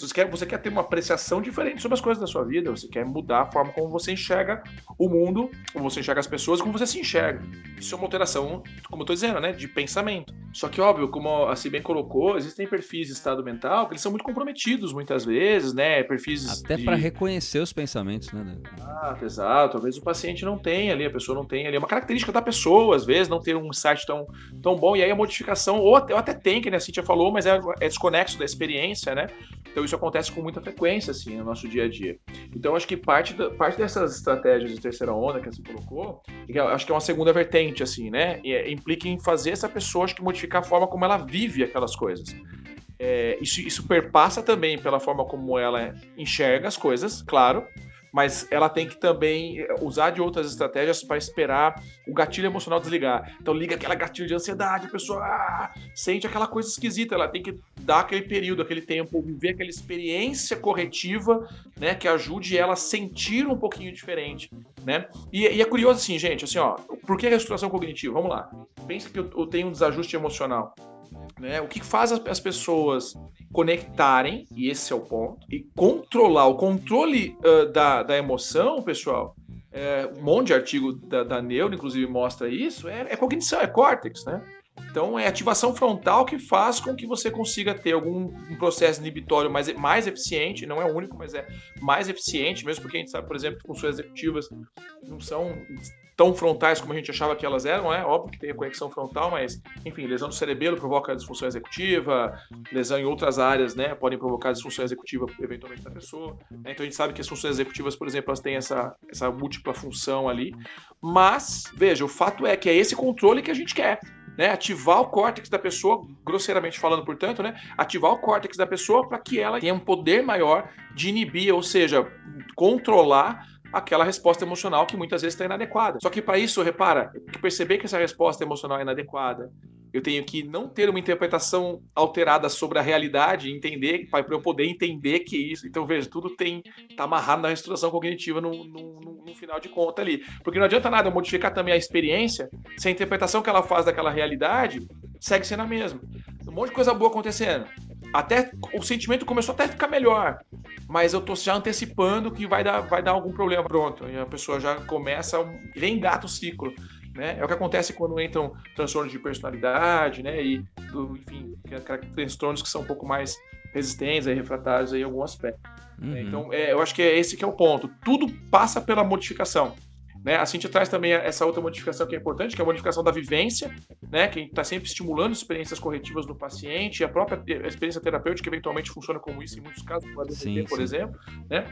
você quer, você quer ter uma apreciação diferente sobre as coisas da sua vida, você quer mudar a forma como você enxerga o mundo, como você enxerga as pessoas, como você se enxerga. Isso é uma alteração, como eu estou dizendo, né, de pensamento. Só que, óbvio, como a bem colocou, existem perfis de estado mental que eles são muito comprometidos muitas vezes, né, perfis Até de... para reconhecer os pensamentos, né? Ah, exato. Vezes o paciente não tem ali, a pessoa não tem ali. É uma característica da pessoa, às vezes, não ter um insight tão, tão bom, e aí a modificação, ou até, ou até tem, que a Cintia falou, mas é, é desconexo da experiência, né? Então isso acontece com muita frequência, assim, no nosso dia a dia. Então acho que parte, da, parte dessas estratégias de terceira onda que você colocou, acho que é uma segunda vertente, assim, né? E, é, implica em fazer essa pessoa, acho que modificar a forma como ela vive aquelas coisas. É, isso, isso perpassa também pela forma como ela enxerga as coisas, claro, mas ela tem que também eh, usar de outras estratégias para esperar o gatilho emocional desligar. Então liga aquela gatilho de ansiedade, a pessoa ah, sente aquela coisa esquisita, ela tem que dar aquele período, aquele tempo, viver aquela experiência corretiva, né, que ajude ela a sentir um pouquinho diferente, né? E, e é curioso assim, gente, assim, ó, por que a restauração cognitiva? Vamos lá. Pensa que eu, eu tenho um desajuste emocional. Né? O que faz as pessoas conectarem, e esse é o ponto, e controlar, o controle uh, da, da emoção, pessoal, é, um monte de artigo da, da Neuro, inclusive, mostra isso, é, é cognição, é córtex, né? Então, é ativação frontal que faz com que você consiga ter algum um processo inibitório mais, mais eficiente, não é o único, mas é mais eficiente, mesmo porque a gente sabe, por exemplo, que funções executivas não são tão frontais como a gente achava que elas eram, é óbvio que tem a conexão frontal, mas, enfim, lesão do cerebelo provoca disfunção executiva, lesão em outras áreas, né, podem provocar disfunção executiva eventualmente da pessoa, né? então a gente sabe que as funções executivas, por exemplo, elas têm essa, essa múltipla função ali, mas, veja, o fato é que é esse controle que a gente quer, né, ativar o córtex da pessoa, grosseiramente falando, portanto, né, ativar o córtex da pessoa para que ela tenha um poder maior de inibir, ou seja, controlar aquela resposta emocional que muitas vezes está inadequada. Só que para isso, repara, perceber que essa resposta emocional é inadequada, eu tenho que não ter uma interpretação alterada sobre a realidade, entender, para eu poder entender que isso. Então, veja, tudo tem tá amarrado na restauração cognitiva no, no, no, no final de conta ali. Porque não adianta nada eu modificar também a experiência se a interpretação que ela faz daquela realidade segue sendo a mesma. Um monte de coisa boa acontecendo até o sentimento começou até a ficar melhor, mas eu tô já antecipando que vai dar, vai dar algum problema pronto. E a pessoa já começa, vem engata o ciclo. Né? É o que acontece quando entram transtornos de personalidade, né? E, do, enfim, transtornos que são um pouco mais resistentes e refratários em algum aspecto. Uhum. Então, é, eu acho que é esse que é o ponto. Tudo passa pela modificação. Né? A Cintia traz também essa outra modificação que é importante, que é a modificação da vivência, né? que está sempre estimulando experiências corretivas no paciente, e a própria experiência terapêutica eventualmente funciona como isso em muitos casos, por sim. exemplo. Né?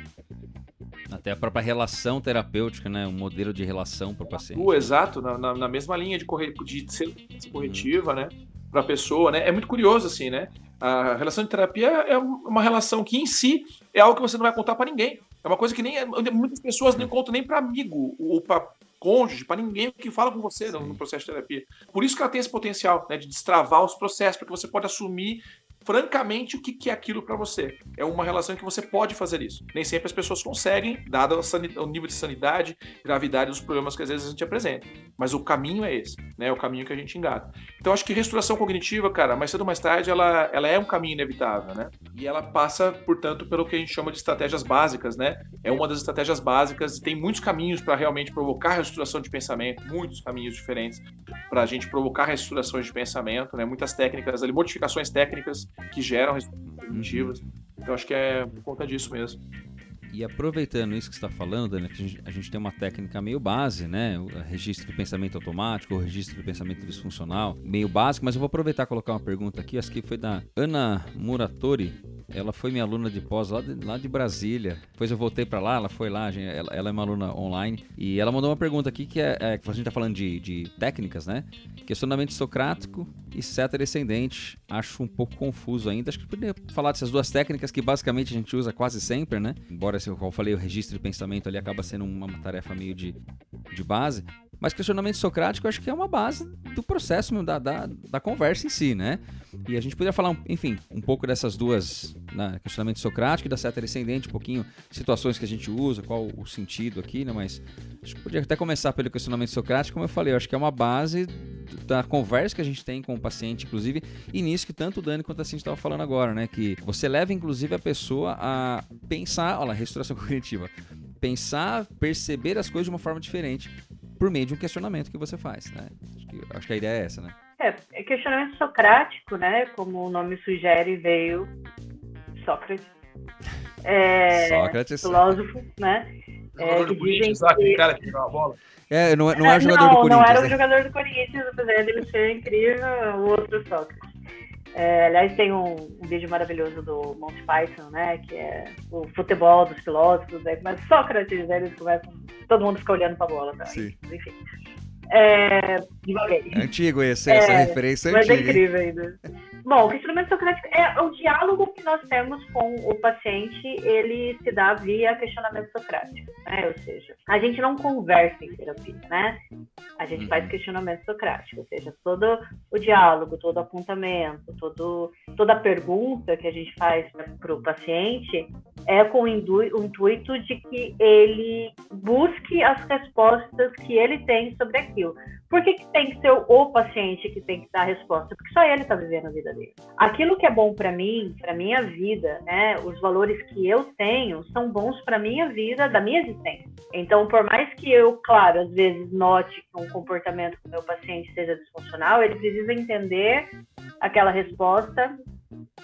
Até a própria relação terapêutica, né? Um modelo de relação para o paciente. Uh, exato, na, na, na, mesma linha de, corre... de ser corretiva, uhum. né? Para a pessoa, né? É muito curioso, assim, né? A relação de terapia é uma relação que, em si, é algo que você não vai contar para ninguém. É uma coisa que nem muitas pessoas não contam nem para amigo ou para cônjuge, para ninguém que fala com você no, no, processo de terapia. Por isso que ela tem esse potencial né, de destravar os processos, porque você pode assumir francamente o que é aquilo para você. É uma relação que você pode fazer isso. Nem sempre as pessoas conseguem, dado o nível de sanidade, gravidade dos problemas que às vezes a gente apresenta. Mas o caminho é esse, né? É o caminho que a gente engata. Então acho que restauração cognitiva, cara, mais cedo ou mais tarde, ela, ela é um caminho inevitável, né? E ela passa, portanto, pelo que a gente chama de estratégias básicas, né? É uma das estratégias básicas tem muitos caminhos para realmente provocar restauração de pensamento, muitos caminhos diferentes para a gente provocar restaurações de pensamento, né? Muitas técnicas ali, modificações técnicas que geram cognitivas. Uhum. Então acho que é por conta disso mesmo. E aproveitando isso que você está falando, Dani, que a gente, a gente, tem uma técnica meio base, né? O registro de pensamento automático, o registro de pensamento disfuncional, meio básico, mas eu vou aproveitar e colocar uma pergunta aqui, acho que foi da Ana Muratori, ela foi minha aluna de pós lá de, lá de Brasília. Depois eu voltei para lá, ela foi lá, ela, ela, é uma aluna online. E ela mandou uma pergunta aqui que é, é a gente tá falando de, de técnicas, né? Questionamento socrático e seta descendente. Acho um pouco confuso ainda. Acho que poderia falar dessas duas técnicas que basicamente a gente usa quase sempre, né? Embora, como eu falei, o registro de pensamento ali acaba sendo uma tarefa meio de, de base. Mas questionamento socrático eu acho que é uma base do processo da, da, da conversa em si, né? E a gente poderia falar, enfim, um pouco dessas duas, né, questionamento socrático e da seta descendente, um pouquinho situações que a gente usa, qual o sentido aqui, né? Mas acho que podia até começar pelo questionamento socrático, como eu falei, eu acho que é uma base da conversa que a gente tem com o paciente, inclusive, e nisso que tanto o Dani quanto a Cintia estava falando agora, né? Que você leva, inclusive, a pessoa a pensar, olha lá, restauração cognitiva, pensar, perceber as coisas de uma forma diferente por meio de um questionamento que você faz, né? Acho que, acho que a ideia é essa, né? É, é, questionamento socrático, né? Como o nome sugere, veio Sócrates. É, Sócrates. Filósofo, né? É, que dizem que... cara que a bola. É, não, não é jogador não, do Corinthians. Não era o né? jogador do Corinthians, apesar dele ser incrível, o outro Sócrates. É, aliás, tem um, um, vídeo maravilhoso do Monty Python, né? Que é o futebol dos filósofos. Aí começa Sócrates, aí eles começam. Todo mundo fica olhando pra bola, tá? Sim. Enfim. É, é antigo esse, essa é, referência mas é antiga. Mas é incrível ainda. Bom, o questionamento socrático é o diálogo que nós temos com o paciente, ele se dá via questionamento socrático, né? Ou seja, a gente não conversa em terapia, né? A gente uhum. faz questionamento socrático, ou seja, todo o diálogo, todo o apontamento, todo, toda pergunta que a gente faz para o paciente é com o intuito de que ele busque as respostas que ele tem sobre aquilo. Por que, que tem que ser o paciente que tem que dar a resposta? Porque só ele está vivendo a vida dele. Aquilo que é bom para mim, para minha vida, né, os valores que eu tenho são bons para minha vida, da minha existência. Então, por mais que eu, claro, às vezes note que um comportamento do meu paciente seja disfuncional, ele precisa entender aquela resposta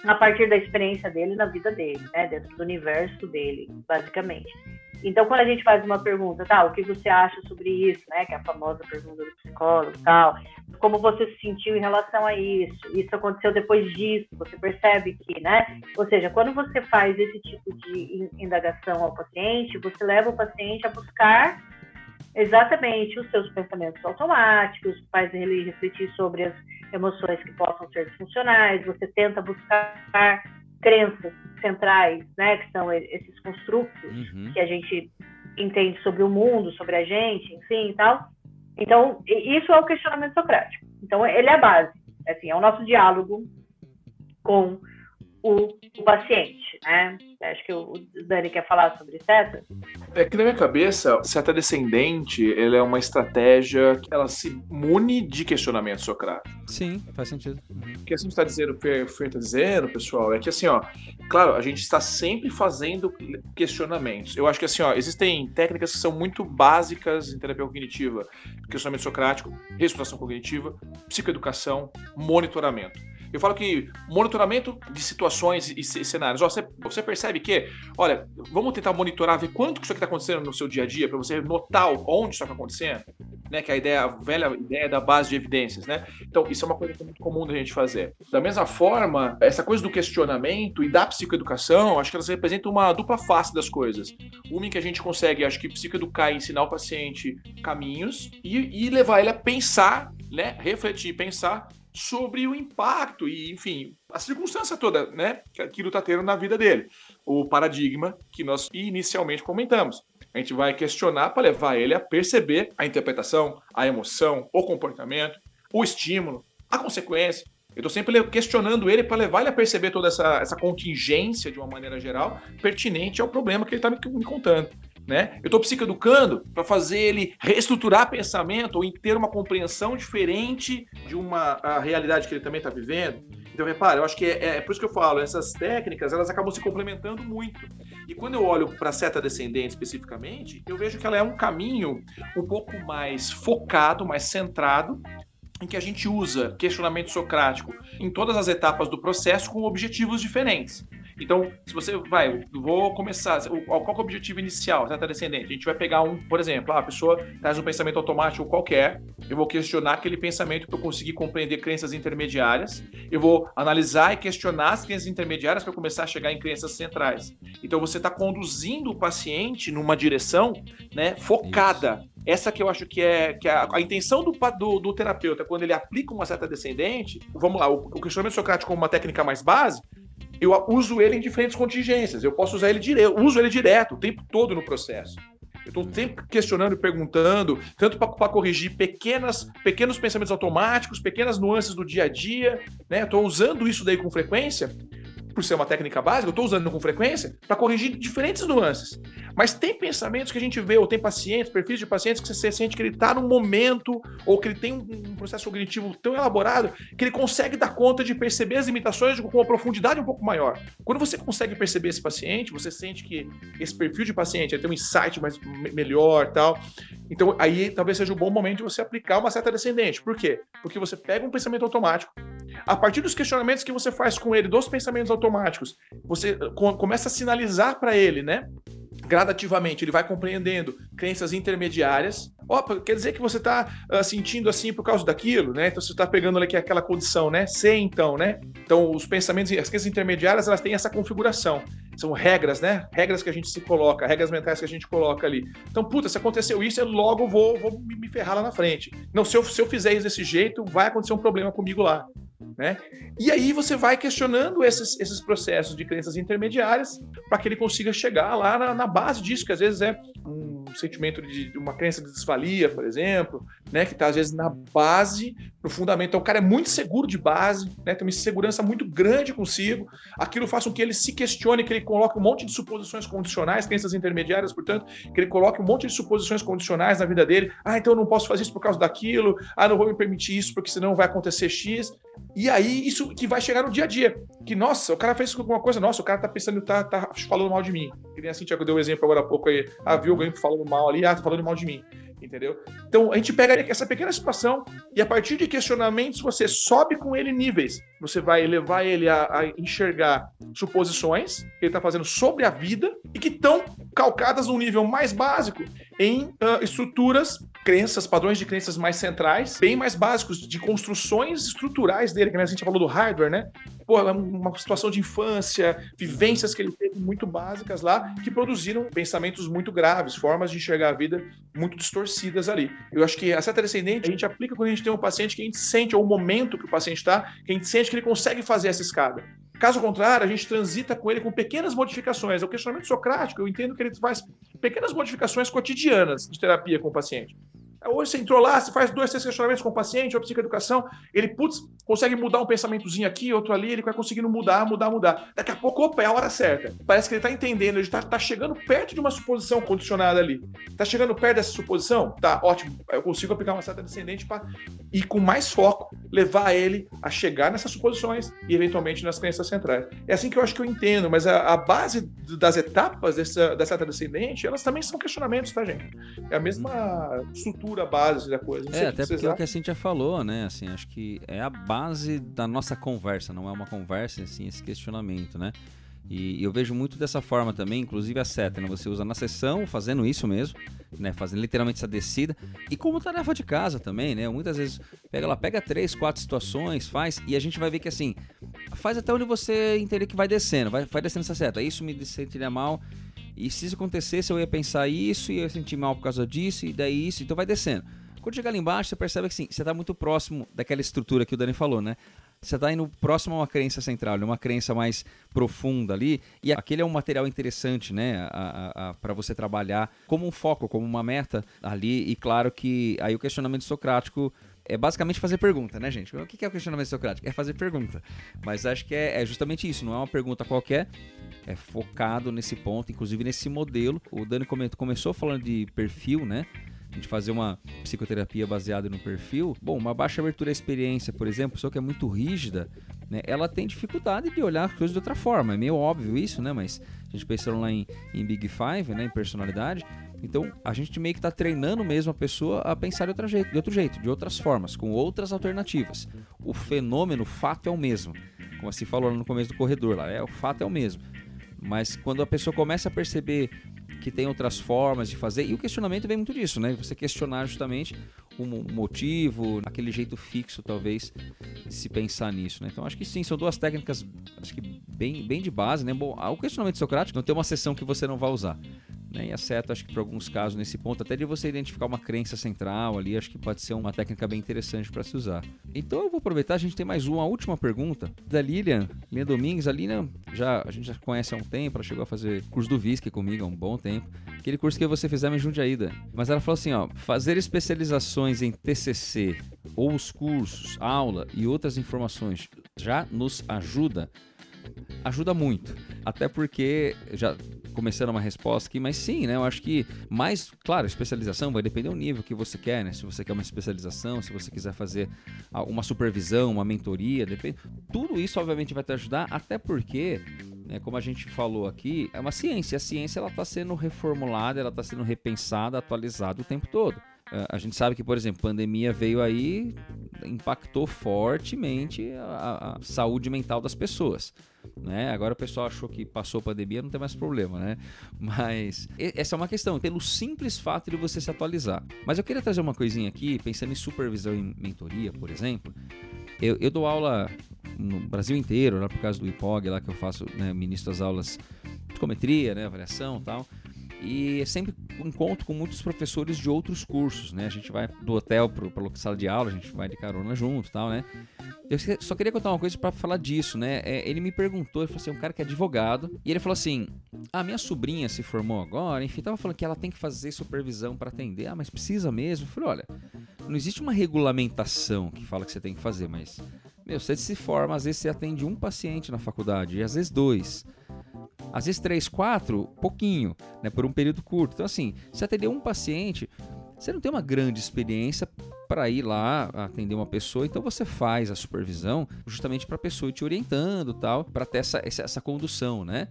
a partir da experiência dele na vida dele, né, dentro do universo dele, basicamente. Então, quando a gente faz uma pergunta, tá, o que você acha sobre isso, né, que é a famosa pergunta do psicólogo, tal, como você se sentiu em relação a isso, isso aconteceu depois disso, você percebe que, né, ou seja, quando você faz esse tipo de indagação ao paciente, você leva o paciente a buscar exatamente os seus pensamentos automáticos, faz ele refletir sobre as emoções que possam ser disfuncionais, você tenta buscar crenças centrais, né, que são esses construtos uhum. que a gente entende sobre o mundo, sobre a gente, enfim, e tal. Então, isso é o questionamento socrático. Então, ele é a base, assim, é o nosso diálogo com o, o paciente, né? Acho que o Dani quer falar sobre seta. É que na minha cabeça, seta descendente, ela é uma estratégia que ela se mune de questionamento socrático. Sim, faz sentido. Uhum. O que a gente está dizendo, o Fer está dizendo, pessoal, é que assim, ó, claro, a gente está sempre fazendo questionamentos. Eu acho que assim, ó, existem técnicas que são muito básicas em terapia cognitiva, questionamento socrático, reestruturação cognitiva, psicoeducação, monitoramento. Eu falo que monitoramento de situações e cenários. Ó, você, você percebe que, olha, vamos tentar monitorar, ver quanto que isso aqui está acontecendo no seu dia a dia, para você notar onde isso está acontecendo, né? Que é a ideia, a velha ideia da base de evidências, né? Então, isso é uma coisa é muito comum da gente fazer. Da mesma forma, essa coisa do questionamento e da psicoeducação, acho que elas representam uma dupla face das coisas. Uma em que a gente consegue, acho que, psicoeducar e ensinar o paciente caminhos e, e levar ele a pensar, né? Refletir, pensar sobre o impacto e, enfim, a circunstância toda, né, que aquilo está tendo na vida dele. O paradigma que nós inicialmente comentamos. A gente vai questionar para levar ele a perceber a interpretação, a emoção, o comportamento, o estímulo, a consequência. Eu estou sempre questionando ele para levar ele a perceber toda essa, essa contingência de uma maneira geral, pertinente ao problema que ele está me, me contando. Né? Eu estou psicoeducando para fazer ele reestruturar pensamento ou ter uma compreensão diferente de uma realidade que ele também está vivendo. Então, repare, eu acho que é, é, por isso que eu falo, essas técnicas, elas acabam se complementando muito. E quando eu olho para a seta descendente especificamente, eu vejo que ela é um caminho um pouco mais focado, mais centrado em que a gente usa questionamento socrático em todas as etapas do processo com objetivos diferentes. Então, se você vai, vou começar, qual é o objetivo inicial, trata descendente? A gente vai pegar um, por exemplo, ah, a pessoa traz um pensamento automático qualquer, eu vou questionar aquele pensamento para eu conseguir compreender crenças intermediárias, eu vou analisar e questionar as crenças intermediárias para começar a chegar em crenças centrais. Então, você está conduzindo o paciente numa direção né, focada. Isso. Essa que eu acho que é, que é a, a, intenção do, do, do, terapeuta, quando ele aplica uma seta descendente, vamos lá, o, o questionamento socrático como uma técnica mais base, eu uso ele em diferentes contingências. Eu posso usar ele direto, uso ele direto o tempo todo no processo. Eu estou sempre questionando e perguntando, tanto para corrigir pequenas, pequenos pensamentos automáticos, pequenas nuances do dia a dia, né? Estou usando isso daí com frequência, por ser uma técnica básica, eu estou usando com frequência para corrigir diferentes nuances. Mas tem pensamentos que a gente vê, ou tem pacientes, perfis de pacientes que você sente que ele está num momento, ou que ele tem um processo cognitivo tão elaborado, que ele consegue dar conta de perceber as limitações com uma profundidade um pouco maior. Quando você consegue perceber esse paciente, você sente que esse perfil de paciente tem um insight mais melhor tal. Então, aí talvez seja um bom momento de você aplicar uma seta descendente. Por quê? Porque você pega um pensamento automático, a partir dos questionamentos que você faz com ele, dos pensamentos automáticos, você começa a sinalizar para ele, né? Gradativamente ele vai compreendendo crenças intermediárias. Opa, quer dizer que você está uh, ah, sentindo assim por causa daquilo, né? Então você está pegando ali aquela condição, né? C, então, né? Então os pensamentos, as crenças intermediárias, elas têm essa configuração. São regras, né? Regras que a gente se coloca, regras mentais que a gente coloca ali. Então, puta, se aconteceu isso, eu logo vou, vou me ferrar lá na frente. Não, se eu, se eu fizer isso desse jeito, vai acontecer um problema comigo lá. Né? E aí você vai questionando esses, esses processos de crenças intermediárias para que ele consiga chegar lá na, na, base disso, que às vezes é um sentimento de, uma crença de desvalia, por exemplo, né? que está às vezes na base, no fundamento. Então o cara é muito seguro de base, né? tem uma insegurança muito grande consigo. Aquilo faz com que ele se questione, que ele coloque um monte de suposições condicionais, crenças intermediárias, portanto, que ele coloque um monte de suposições condicionais na vida dele. Ah, então eu não posso fazer isso por causa daquilo. Ah, não vou me permitir isso porque senão vai acontecer X. E aí, isso que vai chegar no dia a dia. Que, nossa, o cara fez alguma coisa, nossa, o cara tá pensando, tá, tá falando mal de mim. Que nem a Cintia deu um exemplo agora há pouco aí. Ah, viu alguém falando mal ali, ah, tá falando mal de mim. Entendeu? Então, a gente pega essa pequena situação e a partir de questionamentos, você sobe com ele níveis. Você vai levar ele a, a enxergar suposições que ele está fazendo sobre a vida e que estão calcadas num nível mais básico em uh, estruturas crenças, padrões de crenças mais centrais, bem mais básicos, de construções estruturais dele, que a gente falou do hardware, né? Pô, é uma situação de infância, vivências que ele teve muito básicas lá, que produziram pensamentos muito graves, formas de enxergar a vida muito distorcidas ali. Eu acho que a seta descendente a gente aplica quando a gente tem um paciente que a gente sente, ou o momento que o paciente está, que a gente sente que ele consegue fazer essa escada. Caso contrário, a gente transita com ele com pequenas modificações. O questionamento socrático, eu entendo que ele faz pequenas modificações cotidianas de terapia com o paciente. Hoje você entrou lá, você faz dois, três questionamentos com o paciente, ou psicoeducação, ele, putz, consegue mudar um pensamentozinho aqui, outro ali, ele vai conseguindo mudar, mudar, mudar. Daqui a pouco, opa, é a hora certa. Parece que ele está entendendo, ele está tá chegando perto de uma suposição condicionada ali. Está chegando perto dessa suposição? Tá, ótimo. Eu consigo aplicar uma seta descendente para ir com mais foco, levar ele a chegar nessas suposições e, eventualmente, nas crenças centrais. É assim que eu acho que eu entendo, mas a, a base das etapas dessa, da seta descendente, elas também são questionamentos, tá, gente? É a mesma estrutura estrutura base da coisa. Não é, até porque é o que a Cintia falou, né? Assim, acho que é a base da nossa conversa, não é uma conversa, assim, esse questionamento, né? E eu vejo muito dessa forma também, inclusive a seta, né? Você usa na sessão, fazendo isso mesmo, né? Fazendo literalmente essa descida. E como tarefa de casa também, né? Muitas vezes pega lá, pega três, quatro situações, faz, e a gente vai ver que assim, faz até onde você entender que vai descendo, vai, vai descendo essa seta. Isso me sentiria mal, e se isso acontecesse, eu ia pensar isso, e ia sentir mal por causa disso, e daí isso, então vai descendo. Quando chegar ali embaixo, você percebe que sim, você está muito próximo daquela estrutura que o Dani falou, né? Você está indo próximo a uma crença central, uma crença mais profunda ali, e aquele é um material interessante, né, para você trabalhar como um foco, como uma meta ali, e claro que aí o questionamento socrático é basicamente fazer pergunta, né, gente? O que é o questionamento socrático? É fazer pergunta. Mas acho que é, é justamente isso, não é uma pergunta qualquer, é focado nesse ponto, inclusive nesse modelo. O Dani comentou, começou falando de perfil, né? Gente fazer uma psicoterapia baseada no perfil. Bom, uma baixa abertura à experiência, por exemplo, pessoa que é muito rígida, né? Ela tem dificuldade de olhar as coisas de outra forma. É meio óbvio isso, né? Mas a gente pensando lá em, em Big Five, né? Em personalidade, Então, a gente meio que está treinando mesmo a pessoa a pensar de outro, jeito, de outro jeito, de outras formas, com outras alternativas. O fenômeno, o fato é o mesmo. Como se falou no começo do corredor lá, é, o fato é o mesmo. Mas quando a pessoa começa a perceber que tem outras formas de fazer, e o questionamento vem muito disso, né? Você questionar justamente o motivo, aquele jeito fixo, talvez, de se pensar nisso, né? Então acho que sim, são duas técnicas, acho que bem, bem de base, né? Bom, o questionamento socrático não tem uma sessão que você não vai usar. Né? E é certo, acho que para alguns casos nesse ponto, até de você identificar uma crença central ali, acho que pode ser uma técnica bem interessante para se usar. Então eu vou aproveitar, a gente tem mais uma última pergunta da Lilian, Lilian Domingues. A Lilian, já, a gente já conhece há um tempo, ela chegou a fazer curso do VISC comigo há um bom tempo. Aquele curso que você fizer em Jundiaída. Mas ela falou assim, ó, fazer especializações em TCC ou os cursos, aula e outras informações já nos ajuda ajuda muito. Até porque, já começando uma resposta aqui, mas sim, né? Eu acho que mais, claro, especialização vai depender do nível que você quer, né? Se você quer uma especialização, se você quiser fazer uma supervisão, uma mentoria, depende. Tudo isso, obviamente, vai te ajudar, até porque né, como a gente falou aqui, é uma ciência. A ciência ela está sendo reformulada, ela está sendo repensada, atualizada o tempo todo. É, a gente sabe que, por exemplo, pandemia veio aí, impactou fortemente a, a saúde mental das pessoas. Né? Agora o pessoal achou que passou a pandemia, não tem mais problema, né? Mas essa é uma questão, pelo simples fato de você se atualizar. Mas eu queria trazer uma coisinha aqui, pensando em supervisão e mentoria, por exemplo. Eu, eu dou aula no Brasil inteiro, lá por causa do IPOG, lá que eu faço, né, ministro as aulas de psicometria, né, avaliação tal. E é sempre encontro com muitos professores de outros cursos, né? A gente vai do hotel para a sala de aula, a gente vai de carona junto tal, né? Eu só queria contar uma coisa para falar disso, né? É, ele me perguntou, ele falou assim, um cara que é advogado, e ele falou assim: "A ah, minha sobrinha se formou agora, enfim, tava falando que ela tem que fazer supervisão para atender. Ah, mas precisa mesmo?" Eu falei: "Olha, não existe uma regulamentação que fala que você tem que fazer, mas meu, você se forma, às vezes você atende um paciente na faculdade, e às vezes dois. Às vezes três, quatro, pouquinho, né? Por um período curto. Então, assim, se atender um paciente, você não tem uma grande experiência para ir lá atender uma pessoa, então você faz a supervisão justamente para a pessoa ir te orientando tal, para ter essa, essa, essa condução, né?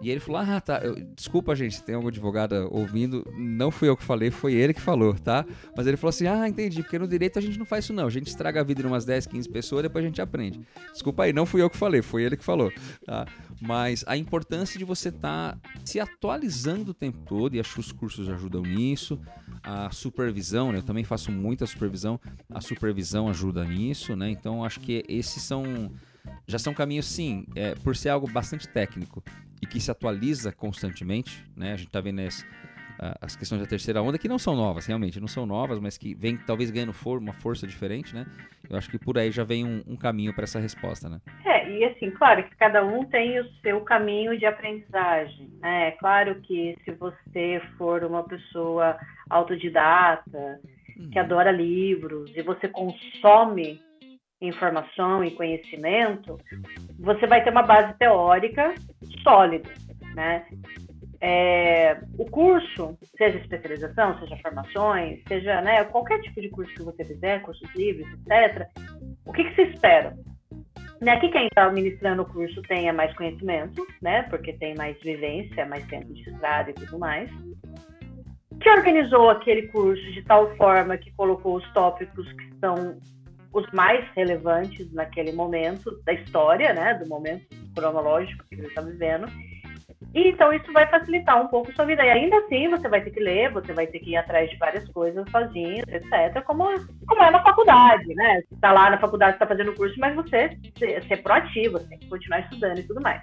E ele falou: Ah, tá. Eu, desculpa, gente, tem alguma advogada ouvindo. Não fui eu que falei, foi ele que falou, tá? Mas ele falou assim: Ah, entendi. Porque no direito a gente não faz isso, não. A gente estraga a vida de umas 10, 15 pessoas depois a gente aprende. Desculpa aí, não fui eu que falei, foi ele que falou, tá? Mas a importância de você estar tá se atualizando o tempo todo, e acho que os cursos ajudam nisso. A supervisão, né? Eu também faço muita supervisão. A supervisão ajuda nisso, né? Então acho que esses são já são caminhos, sim, é, por ser algo bastante técnico e que se atualiza constantemente, né? A gente está vendo as, as questões da terceira onda que não são novas, realmente, não são novas, mas que vem talvez ganhando for, uma força diferente, né? Eu acho que por aí já vem um, um caminho para essa resposta, né? É, e assim, claro que cada um tem o seu caminho de aprendizagem, né? É claro que se você for uma pessoa autodidata, uhum. que adora livros, e você consome informação e conhecimento, você vai ter uma base teórica sólida, né? É, o curso, seja especialização, seja formações, seja né, qualquer tipo de curso que você fizer, cursos livres, etc., o que, que se espera? Né, que quem está ministrando o curso tenha mais conhecimento, né, porque tem mais vivência, mais tempo de estrada e tudo mais. Que organizou aquele curso de tal forma que colocou os tópicos que são os mais relevantes naquele momento da história, né, do momento cronológico que ele está vivendo. E então isso vai facilitar um pouco a sua vida. E ainda assim você vai ter que ler, você vai ter que ir atrás de várias coisas sozinho, etc. Como, como é na faculdade, né? Você está lá na faculdade, está fazendo curso, mas você ser, ser proativo, você tem que continuar estudando e tudo mais.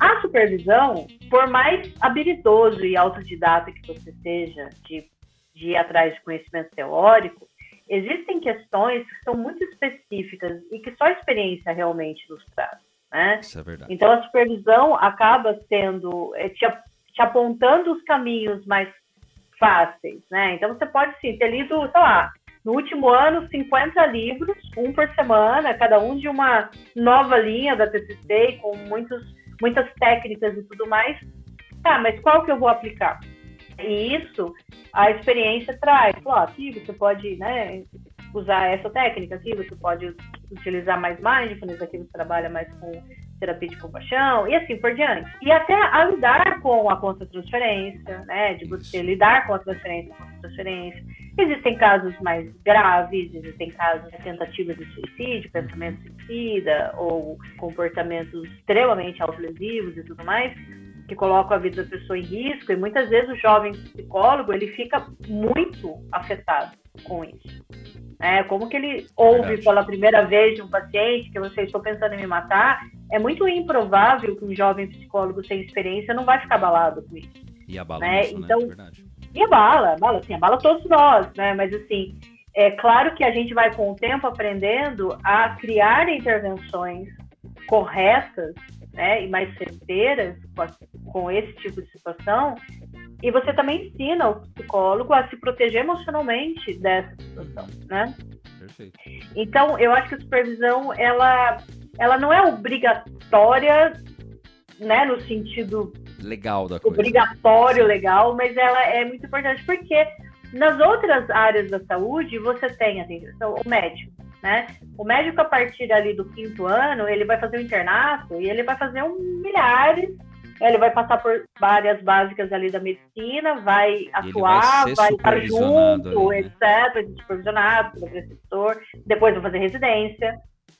A supervisão, por mais habilidoso e autodidata que você seja de, de ir atrás de conhecimento teórico, existem questões que são muito específicas e que só a experiência realmente nos traz. Né? Isso é verdade. Então a supervisão acaba sendo é, te, te, apontando os caminhos mais fáceis, né? Então você pode sim ter lido, sei lá, no último ano 50 livros, um por semana, cada um de uma nova linha da TCC com muitos, muitas técnicas e tudo mais. Tá, mas qual que eu vou aplicar? E isso a experiência traz. Falou, aqui você pode né, usar essa técnica, aqui você pode utilizar mais mindfulness, aqui você trabalha mais com terapia de compaixão e assim por diante. E até a lidar com a contra-transferência, né? De você lidar com a transferência, com a transferência. Existem casos mais graves, existem casos de tentativas de suicídio, pensamento suicida ou comportamentos extremamente autolesivos e tudo mais que colocam a vida da pessoa em risco e muitas vezes o jovem psicólogo ele fica muito afetado com isso. É, como que ele ouve Verdade. pela primeira vez de um paciente que você estou pensando em me matar, é muito improvável que um jovem psicólogo sem experiência não vai ficar abalado com isso. E abala né? isso, né? Então, né? E abala, abala, assim, abala todos nós, né? Mas assim, é claro que a gente vai com o tempo aprendendo a criar intervenções corretas né, e mais certeiras com, com esse tipo de situação. E você também ensina o psicólogo a se proteger emocionalmente dessa situação, né? Perfeito. Então, eu acho que a supervisão, ela, ela não é obrigatória, né, no sentido legal da coisa. Obrigatório, legal, mas ela é muito importante porque nas outras áreas da saúde você tem atenção, o médico, né? O médico, a partir ali do quinto ano, ele vai fazer o internato e ele vai fazer um milhares, ele vai passar por várias básicas ali da medicina, vai atuar, vai, vai estar junto, ali, né? etc., supervisionado pelo preceptor, depois vai fazer residência,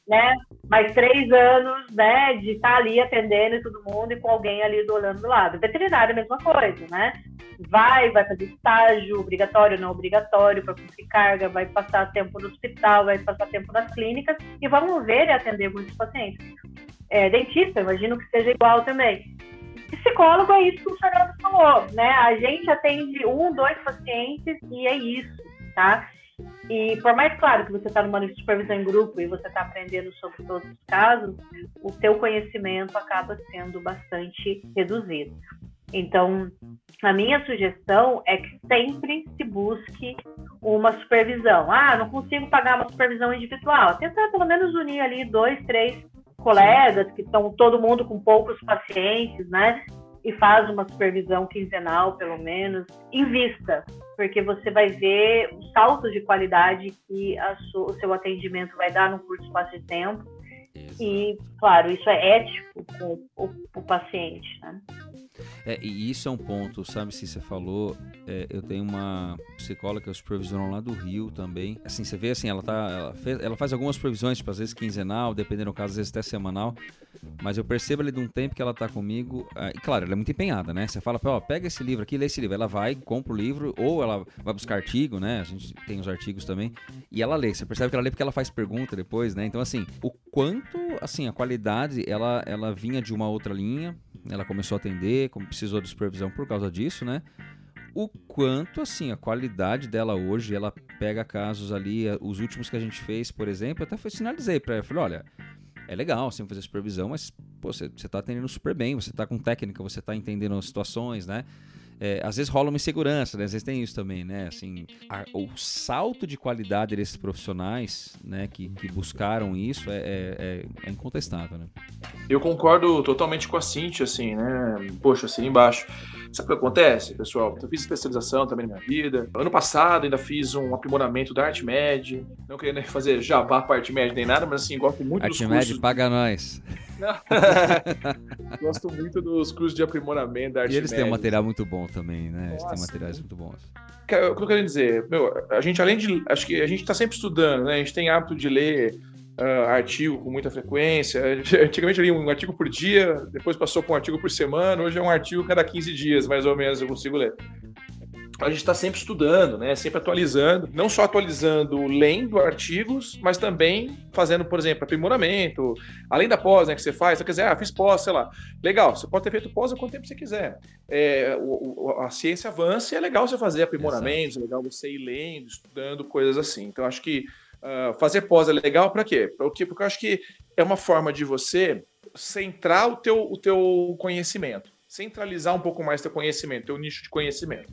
né? Mais três anos, né, de estar ali atendendo todo mundo e com alguém ali do olhando do lado. Veterinário, mesma coisa, né? Vai, vai fazer estágio, obrigatório, não obrigatório, para cumprir carga, vai passar tempo no hospital, vai passar tempo nas clínicas e vamos ver e atender muitos pacientes. É, dentista, imagino que seja igual também. Psicólogo é isso que o Fernando falou, né? A gente atende um, dois pacientes e é isso, tá? E por mais claro que você está numa supervisão em grupo e você está aprendendo sobre todos os casos, o seu conhecimento acaba sendo bastante reduzido. Então, a minha sugestão é que sempre se busque uma supervisão. Ah, não consigo pagar uma supervisão individual. Tenta pelo menos unir ali dois, três colegas que estão todo mundo com poucos pacientes, né? E faz uma supervisão quinzenal, pelo menos, invista, porque você vai ver o salto de qualidade que o seu atendimento vai dar num curto espaço de tempo. Exato. E, claro, isso é ético com o, o paciente, né? É, e isso é um ponto, sabe, se você falou, é, eu tenho uma psicóloga que é supervisional lá do Rio também. Assim, você vê assim, ela tá. Ela, fez, ela faz algumas previsões, tipo, às vezes quinzenal, dependendo do caso, às vezes até semanal. Mas eu percebo ali de um tempo que ela tá comigo. Ah, e claro, ela é muito empenhada, né? Você fala, ó, pega esse livro aqui, lê esse livro. Ela vai, compra o livro, ou ela vai buscar artigo, né? A gente tem os artigos também. E ela lê. Você percebe que ela lê porque ela faz pergunta depois, né? Então, assim, o quanto, assim, a qualidade, ela, ela vinha de uma outra linha ela começou a atender, precisou de supervisão por causa disso, né? O quanto, assim, a qualidade dela hoje, ela pega casos ali, eh, os últimos que a gente fez, por exemplo, até foi sinalizei para ela, falei, olha, é legal sempre fazer supervisão, mas pô, você, você tá atendendo super bem, você tá com técnica, você tá entendendo as situações, né? É, às vezes rola uma insegurança, né? Às vezes tem isso também, né? Assim, a, o salto de qualidade desses profissionais, né, que, que buscaram isso é, é, é, é incontestável, né? Eu concordo totalmente com a Cintia, assim, né? Poxa, assim embaixo. Sabe o que acontece, pessoal? Eu fiz especialização também na minha vida. Ano passado ainda fiz um aprimoramento da ArtMed. Não querendo fazer jabá para ArtMed nem nada, mas assim, gosto muito Arte dos cursos. paga nós. Gosto muito dos cursos de aprimoramento da arte. E eles têm um material muito bom também, né? Eles têm materiais muito bons. O que eu quero dizer? Meu, a gente, além de. Acho que a gente está sempre estudando, né? A gente tem hábito de ler uh, artigo com muita frequência. Antigamente eu lia um artigo por dia, depois passou para um artigo por semana, hoje é um artigo cada 15 dias, mais ou menos, eu consigo ler a gente está sempre estudando, né? Sempre atualizando, não só atualizando, lendo artigos, mas também fazendo, por exemplo, aprimoramento, além da pós, né, que você faz, você quer dizer, ah, fiz pós, sei lá. Legal, você pode ter feito pós quanto tempo você quiser. É, o, o, a ciência avança e é legal você fazer aprimoramentos, Exato. é legal você ir lendo, estudando, coisas assim. Então, acho que uh, fazer pós é legal para quê? Porque, porque eu acho que é uma forma de você centrar o teu, o teu conhecimento. Centralizar um pouco mais teu conhecimento, teu nicho de conhecimento.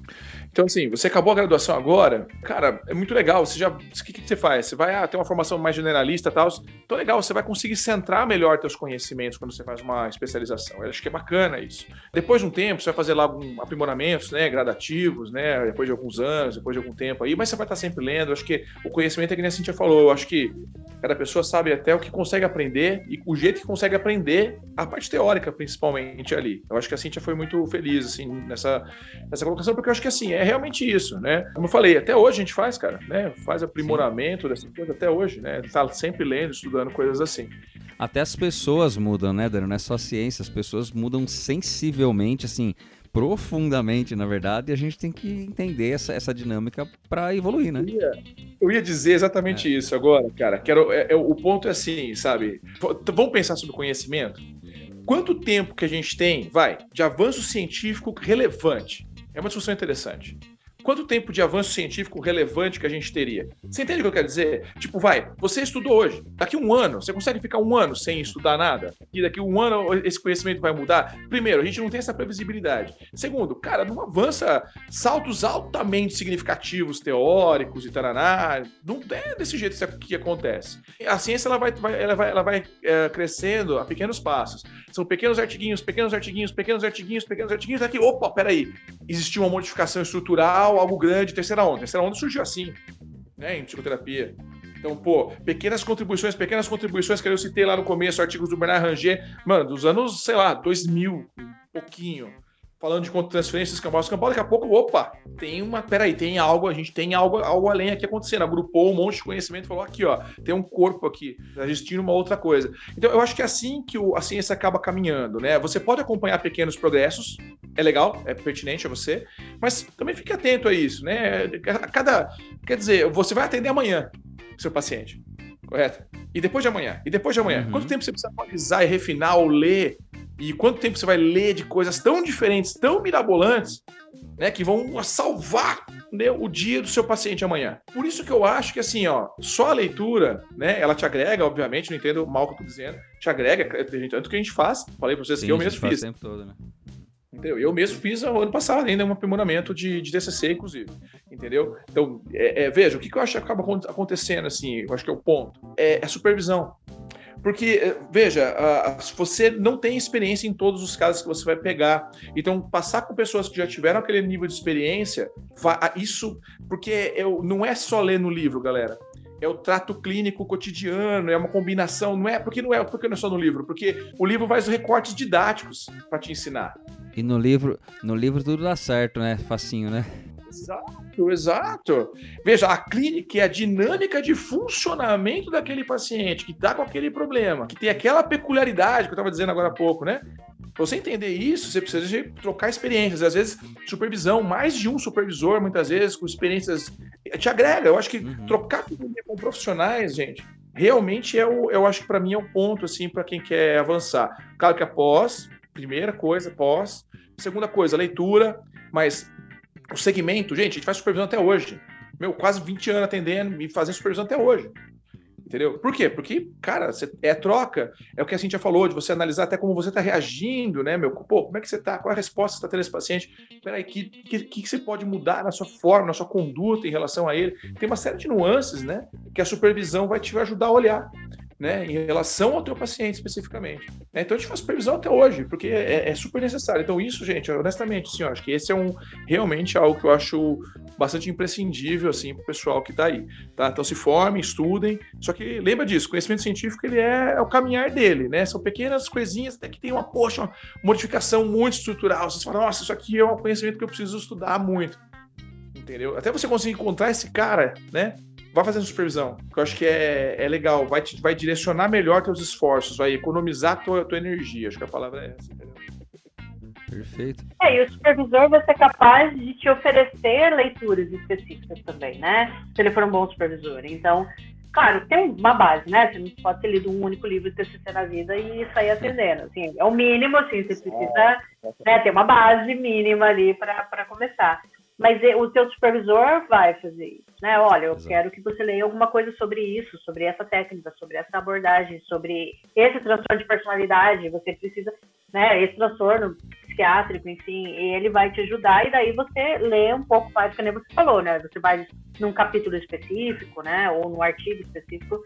Então, assim, você acabou a graduação agora, cara, é muito legal. Você já. O que, que você faz? Você vai ah, ter uma formação mais generalista e tal. Então, legal, você vai conseguir centrar melhor teus conhecimentos quando você faz uma especialização. Eu acho que é bacana isso. Depois de um tempo, você vai fazer lá algum aprimoramentos, né? Gradativos, né? Depois de alguns anos, depois de algum tempo aí, mas você vai estar sempre lendo. Eu acho que o conhecimento é que nem a Cintia falou. Eu acho que cada pessoa sabe até o que consegue aprender e o jeito que consegue aprender, a parte teórica, principalmente ali. Eu acho que a Cintia foi muito feliz, assim, nessa, nessa colocação, porque eu acho que, assim, é realmente isso, né? Como eu falei, até hoje a gente faz, cara, né? Faz aprimoramento Sim. dessa coisa até hoje, né? Tá sempre lendo, estudando coisas assim. Até as pessoas mudam, né, Dano? Não é só ciência, as pessoas mudam sensivelmente, assim, profundamente, na verdade, e a gente tem que entender essa, essa dinâmica para evoluir, né? Eu ia, eu ia, dizer exatamente é. isso agora, cara. Quero, é, é, o ponto é assim, sabe? Vamos pensar sobre conhecimento? Quanto tempo que a gente tem, vai, de avanço científico relevante? É uma discussão interessante quanto tempo de avanço científico relevante que a gente teria? Você entende o que eu quero dizer? Tipo, vai, você estudou hoje, daqui um ano, você consegue ficar um ano sem estudar nada? E daqui um ano esse conhecimento vai mudar? Primeiro, a gente não tem essa previsibilidade. Segundo, cara, não avança saltos altamente significativos, teóricos e taraná. Não é desse jeito que acontece. A ciência ela vai, ela vai, ela vai é, crescendo a pequenos passos. São pequenos artiguinhos, pequenos artiguinhos, pequenos artiguinhos, pequenos artiguinhos. Aqui, opa, peraí. Existiu uma modificação estrutural algo grande, terceira onda. Terceira onda surgiu assim, né, em psicoterapia. Então, pô, pequenas contribuições, pequenas contribuições que eu citei lá no começo, artigos do Bernard Ranger, mano, dos anos, sei lá, 2000, um pouquinho falando de transferências escambau, escambau, daqui a pouco, opa, tem uma, peraí, tem algo, a gente tem algo, algo além aqui acontecendo, agrupou um monte de conhecimento, falou aqui, ó, tem um corpo aqui, tá existindo uma outra coisa. Então, eu acho que é assim que o, a ciência acaba caminhando, né? Você pode acompanhar pequenos progressos, é legal, é pertinente a você, mas também fique atento a isso, né? A cada, quer dizer, você vai atender amanhã seu paciente, correto? E depois de amanhã, e depois de amanhã, uhum. quanto tempo você precisa atualizar e refinar ou ler e quanto tempo você vai ler de coisas tão diferentes, tão mirabolantes, né, que vão salvar né, o dia do seu paciente amanhã. Por isso que eu acho que assim, ó, só a leitura, né, ela te agrega, obviamente, não entendo mal o que eu tô dizendo, te agrega, tanto que a gente faz, falei para vocês Sim, que eu mesmo fiz. Tempo todo, né? Entendeu? Eu mesmo fiz ano passado ainda um aprimoramento de, de TCC, inclusive. Entendeu? Então, é, é, veja, o que, que eu acho que acaba acontecendo, assim, eu acho que é o ponto, é, é supervisão. Porque, eh, veja, você não tem experiência em todos os casos que você vai pegar. Então, passar com pessoas que já tiveram aquele nível de experiência, isso. Porque eu, não é só ler no livro, galera é o trato clínico cotidiano, é uma combinação, não é porque não é porque não é só no livro, porque o livro faz recortes didáticos para te ensinar. E no livro, no livro tudo dá certo, né? Facinho, né? Exato, exato. Veja, a clínica é a dinâmica de funcionamento daquele paciente que está com aquele problema, que tem aquela peculiaridade que eu estava dizendo agora há pouco, né? Para você entender isso, você precisa de trocar experiências. Às vezes, supervisão, mais de um supervisor, muitas vezes, com experiências, te agrega. Eu acho que uhum. trocar com profissionais, gente, realmente é o, eu acho que para mim é o ponto, assim, para quem quer avançar. Claro que após, primeira coisa, pós. Segunda coisa, leitura, mas o segmento, gente, a gente faz supervisão até hoje. Meu, quase 20 anos atendendo e fazendo supervisão até hoje. Entendeu? Por quê? Porque, cara, é troca. É o que a Cintia falou, de você analisar até como você está reagindo, né, meu? Pô, como é que você está? Qual é a resposta que você está tendo esse paciente? Peraí, o que, que, que você pode mudar na sua forma, na sua conduta em relação a ele? Tem uma série de nuances, né? Que a supervisão vai te ajudar a olhar né, em relação ao teu paciente especificamente. É, então a gente faz supervisão até hoje, porque é, é, super necessário. Então isso, gente, honestamente, sim, eu acho que esse é um realmente algo que eu acho bastante imprescindível assim para o pessoal que está aí, tá? Então se formem, estudem. Só que lembra disso, conhecimento científico ele é, é, o caminhar dele, né? São pequenas coisinhas até que tem uma poxa, uma modificação muito estrutural. Você fala, nossa, isso aqui é um conhecimento que eu preciso estudar muito, entendeu? Até você conseguir encontrar esse cara, né? Vai fazendo supervisão, que eu acho que é, é legal, vai, te, vai direcionar melhor teus esforços, vai economizar tua, tua energia, acho que a palavra é essa, entendeu? Perfeito. É, e o supervisor vai ser capaz de te oferecer leituras específicas também, né? Se ele for um bom supervisor. Então, claro, tem uma base, né? Você não pode ter lido um único livro de TCC na vida e sair atendendo. Assim, é o mínimo, assim, você precisa né, ter uma base mínima ali para começar. Mas o seu supervisor vai fazer isso, né? Olha, eu Exato. quero que você leia alguma coisa sobre isso, sobre essa técnica, sobre essa abordagem, sobre esse transtorno de personalidade. Você precisa, né? Esse transtorno psiquiátrico, enfim, e ele vai te ajudar e daí você lê um pouco mais, como você falou, né? Você vai num capítulo específico, né? Ou num artigo específico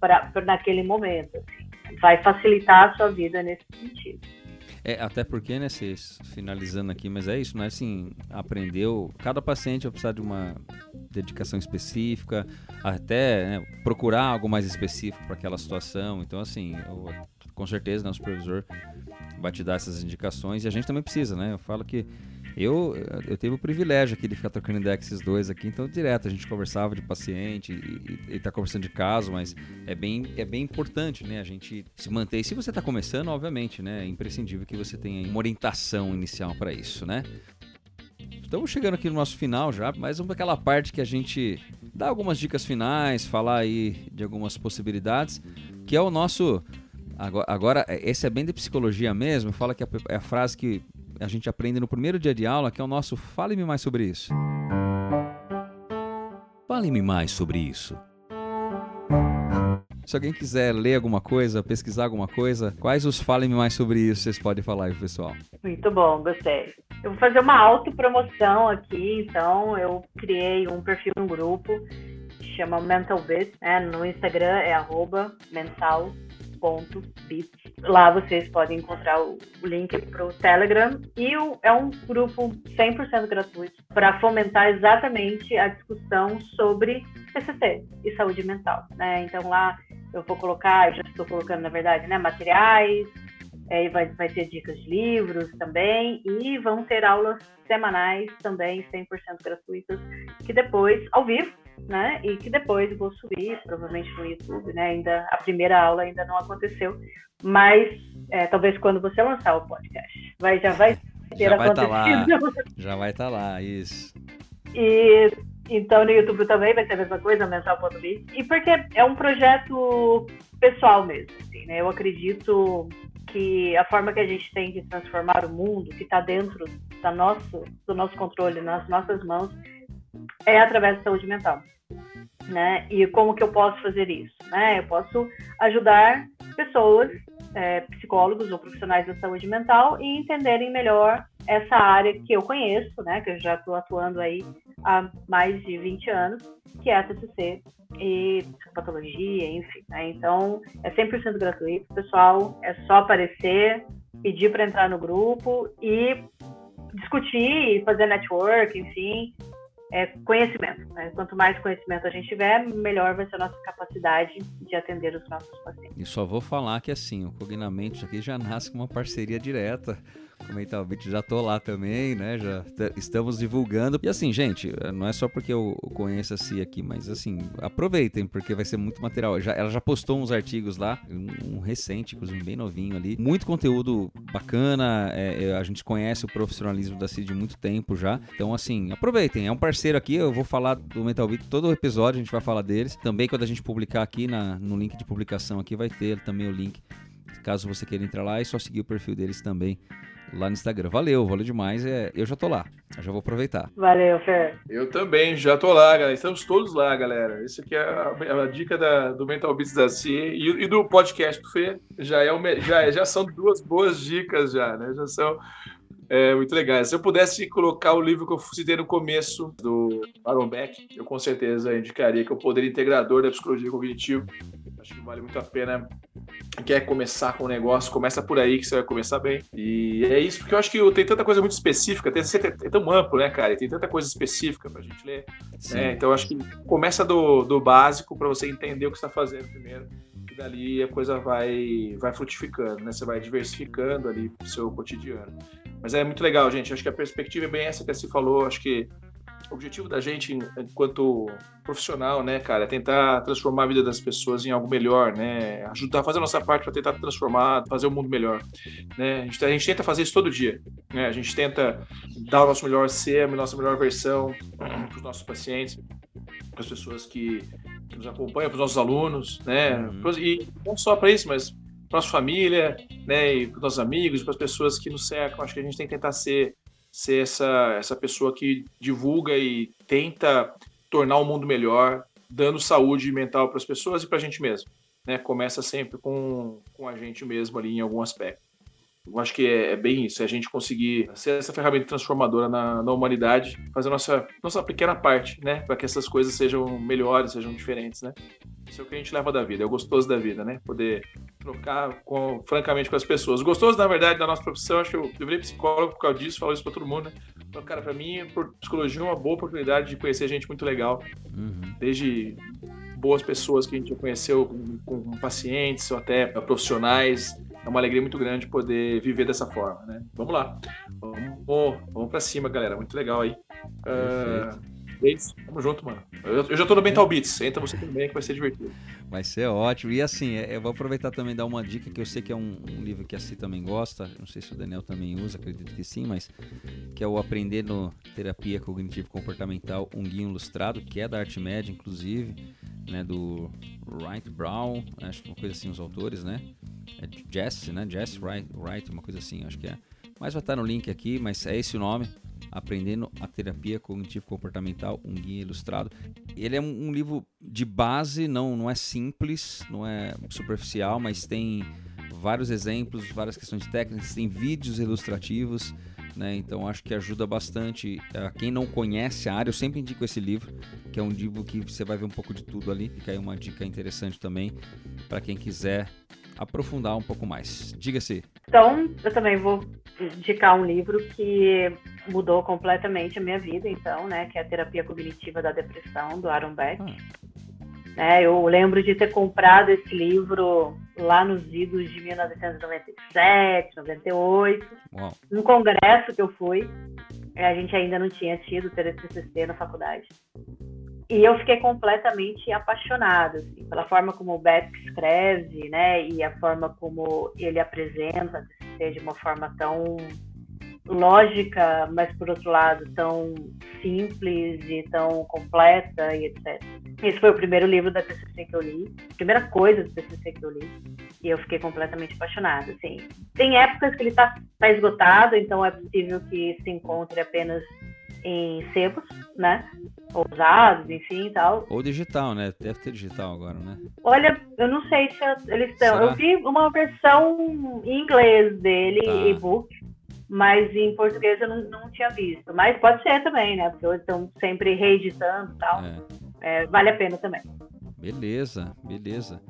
para naquele momento. Assim. Vai facilitar a sua vida nesse sentido. É, até porque, né, vocês, finalizando aqui, mas é isso, né, assim, aprendeu, cada paciente vai precisar de uma dedicação específica, até né, procurar algo mais específico para aquela situação, então, assim, eu, com certeza, né, o supervisor vai te dar essas indicações e a gente também precisa, né, eu falo que eu, eu tive o privilégio aqui de ficar trocando ideia com esses dois aqui, então direto a gente conversava de paciente e, está conversando de caso, mas é bem, é bem importante, né? A gente se manter. E se você está começando, obviamente, né? É imprescindível que você tenha uma orientação inicial para isso, né? Estamos chegando aqui no nosso final já, mais uma daquela parte que a gente dá algumas dicas finais, falar aí de algumas possibilidades, que é o nosso. Agora, agora esse é bem de psicologia mesmo, fala que é a frase que a gente aprende no primeiro dia de aula, que é o nosso Fale-me mais sobre isso. Fale-me mais sobre isso. Se alguém quiser ler alguma coisa, pesquisar alguma coisa, quais os Fale-me mais sobre isso vocês podem falar aí, pessoal? Muito bom, gostei. Eu vou fazer uma autopromoção aqui, então eu criei um perfil no grupo que chama Mental Bit, né? no Instagram é mental bits. Lá vocês podem encontrar o, link para o Telegram e o, é um grupo 100% gratuito para fomentar exatamente a discussão sobre PCC e saúde mental. Né? Então lá eu vou colocar, já estou colocando na verdade, né, materiais, é, vai, vai ter dicas de livros também e vão ter aulas semanais também 100% gratuitas que depois ao vivo né? E que depois vou subir, provavelmente no YouTube, né? Ainda a primeira aula ainda não aconteceu, mas é, talvez quando você lançar o podcast, vai já vai ter já acontecido. Vai tá lá, já vai estar tá lá, isso. E então no YouTube também vai ser a mesma coisa, mental.me. E porque é um projeto pessoal mesmo, assim, né? Eu acredito que a forma que a gente tem de transformar o mundo, que está dentro da nosso, do nosso controle, nas nossas mãos, é através da saúde mental. Né? E como que eu posso fazer isso? Né? Eu posso ajudar pessoas, é, psicólogos ou profissionais da saúde mental e entenderem melhor essa área que eu conheço, né? Que eu já estou atuando aí há mais de 20 anos, que é a TCC e psicopatologia, enfim. Né? Então, é 100% gratuito, pessoal. É só aparecer, pedir para entrar no grupo e discutir, fazer network, enfim, é conhecimento. Né? Quanto mais conhecimento a gente tiver, melhor vai ser a nossa capacidade de atender os nossos pacientes. E só vou falar que assim, o Cognamente aqui já nasce com uma parceria direta comentar o vídeo, já tô lá também, né? Já estamos divulgando. E assim, gente, não é só porque eu conheço a Cia aqui, mas assim, aproveitem, porque vai ser muito material. Já, ela já postou uns artigos lá, um, um recente, inclusive bem novinho ali. Muito conteúdo bacana, é, é a gente conhece o profissionalismo da Cia de muito tempo já. Então, assim, aproveitem. É um parceiro aqui, eu vou falar do Mental Beat todo o episódio, a gente vai falar deles. Também quando a gente publicar aqui na, no link de publicação aqui, vai ter também o link caso você queira entrar lá, é só seguir o perfil deles também lá no Instagram. Valeu, valeu demais. É, eu já tô lá. Eu já vou aproveitar. Valeu, Fer. Eu também, já tô lá, galera. Estamos todos lá, galera. Isso aqui é a, a dica da, do Mental Beats da CIE e, e, do podcast do Fer. Já, é o, já, já são duas boas dicas, já, né? Já são é, muito legais. Se eu pudesse colocar o livro que eu citei no começo do Aaron Beck, eu com certeza indicaria que é o Poder Integrador da Psicologia Cognitiva. Acho que vale muito a pena quer começar com o negócio, começa por aí que você vai começar bem. E é isso, porque eu acho que tem tanta coisa muito específica, tem, é tão amplo, né, cara? E tem tanta coisa específica pra gente ler. Né? Então eu acho que começa do, do básico para você entender o que está fazendo primeiro. E dali a coisa vai, vai frutificando, né? Você vai diversificando ali o seu cotidiano. Mas é muito legal, gente. Acho que a perspectiva é bem essa que se falou. Acho que o objetivo da gente, enquanto profissional, né, cara, é tentar transformar a vida das pessoas em algo melhor, né? Ajudar fazer a nossa parte para tentar transformar, fazer o mundo melhor. Né? A, gente, a gente tenta fazer isso todo dia. Né? A gente tenta dar o nosso melhor ser, a nossa melhor versão para os nossos pacientes, para as pessoas que, que, nos acompanham, para os nossos alunos, né? Uhum. E não só para isso, mas para nossa família, né? E para os nossos amigos, para as pessoas que nos cercam. Acho que a gente tem que tentar ser ser essa, essa pessoa que divulga e tenta tornar o mundo melhor, dando saúde mental para as pessoas e para a gente mesmo. Né? Começa sempre com, com a gente mesmo ali em algum aspecto. Eu acho que é, é, bem isso, é a gente conseguir ser essa ferramenta transformadora na, na humanidade, fazer a nossa, nossa pequena parte, né? Para que essas coisas sejam melhores, sejam diferentes, né? Isso é o que a gente leva da vida, é o gostoso da vida, né? Poder trocar com, francamente com as pessoas. O gostoso, na verdade, da nossa profissão, acho que eu, eu virei psicólogo por causa disso, falo isso para todo mundo, né? Então, cara, para mim, por psicologia é uma boa oportunidade de conhecer gente muito legal. Uhum. Desde boas pessoas que a gente já conheceu com, com pacientes ou até profissionais. É uma alegria muito grande poder viver dessa forma, né? Vamos lá. Vamos, vamos para cima, galera. Muito legal aí. Uh, Beats, tamo junto, mano. Eu, eu já tô no Mental Beats, entra você também que vai ser divertido. Vai ser ótimo. E assim, é, eu vou aproveitar também e dar uma dica que eu sei que é um, um, livro que a Si também gosta. Não sei se o Daniel também usa, acredito que sim, mas que é o Aprender no Terapia Cognitivo Comportamental, um guia ilustrado, que é da Arte Média, inclusive, né, do Wright Brown, acho que uma coisa assim, os autores, né? É Jess, né? Jess Wright, Wright, uma coisa assim, acho que é. Mas vai estar no link aqui, mas é esse o nome. Aprendendo a Terapia Cognitivo-Comportamental, um guia ilustrado. Ele é um, um, livro de base, não, não é simples, não é superficial, mas tem vários exemplos, várias questões técnicas, tem vídeos ilustrativos, né? Então acho que ajuda bastante a quem não conhece a área. Eu sempre indico esse livro, que é um livro que você vai ver um pouco de tudo ali. Fica aí uma dica interessante também para quem quiser aprofundar um pouco mais. Diga-se. Então, eu também vou indicar um livro que mudou completamente a minha vida, então, né, que é a Terapia Cognitiva da Depressão, do Aaron Beck. Ah. É, eu lembro de ter comprado esse livro lá nos idos de 1997, 98, Uau. num congresso que eu fui. A gente ainda não tinha tido TCC na faculdade. E eu fiquei completamente apaixonada assim, pela forma como o Beck escreve, né, e a forma como ele apresenta a TCC de uma forma tão lógica, mas por outro lado tão simples e tão completa e etc. Esse foi o primeiro livro da TCC que eu li, primeira coisa do TCC que eu li, e eu fiquei completamente apaixonada. Assim, tem épocas que ele está tá esgotado, então é possível que se encontre apenas em sebos, né? Ousados, enfim e tal. Ou digital, né? Deve ter digital agora, né? Olha, eu não sei se eles estão. Eu vi uma versão em inglês dele, tá. e-book, mas em português eu não, não tinha visto. Mas pode ser também, né? Porque eles estão sempre reeditando e tal. É. É, vale a pena também. Beleza, beleza.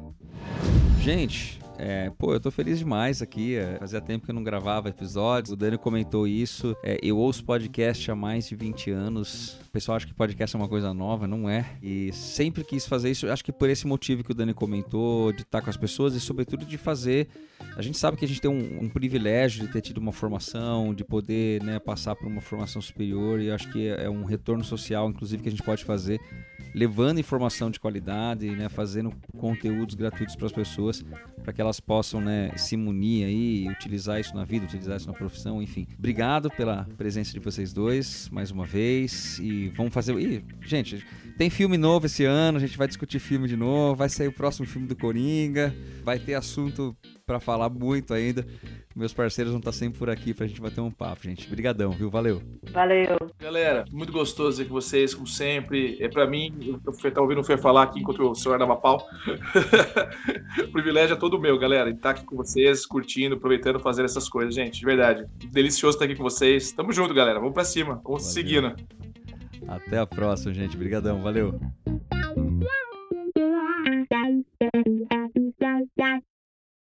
Gente, é, pô, eu tô feliz demais aqui. É, fazia tempo que eu não gravava episódios. O Dani comentou isso. É, eu ouço podcast há mais de 20 anos. O pessoal acha que podcast é uma coisa nova, não é. E sempre quis fazer isso. Acho que por esse motivo que o Dani comentou, de estar com as pessoas e, sobretudo, de fazer. A gente sabe que a gente tem um, um privilégio de ter tido uma formação, de poder né, passar por uma formação superior. E acho que é, é um retorno social, inclusive, que a gente pode fazer levando informação de qualidade, né, fazendo conteúdos gratuitos para as pessoas, para que elas possam né, se munir aí, utilizar isso na vida, utilizar isso na profissão, enfim. Obrigado pela presença de vocês dois mais uma vez e vamos fazer. Ih, gente, tem filme novo esse ano, a gente vai discutir filme de novo, vai sair o próximo filme do Coringa, vai ter assunto para falar muito ainda. Meus parceiros vão estar sempre por aqui pra gente bater um papo, gente. Obrigadão, viu? Valeu. Valeu. Galera, muito gostoso aqui com vocês, como sempre. É para mim, eu tá ouvindo o falar aqui enquanto o senhor dava pau. o privilégio é todo meu, galera, estar tá aqui com vocês, curtindo, aproveitando, fazendo essas coisas, gente. De verdade. Delicioso estar aqui com vocês. Tamo junto, galera. Vamos para cima. Vamos valeu. seguindo. Até a próxima, gente. Obrigadão. Valeu.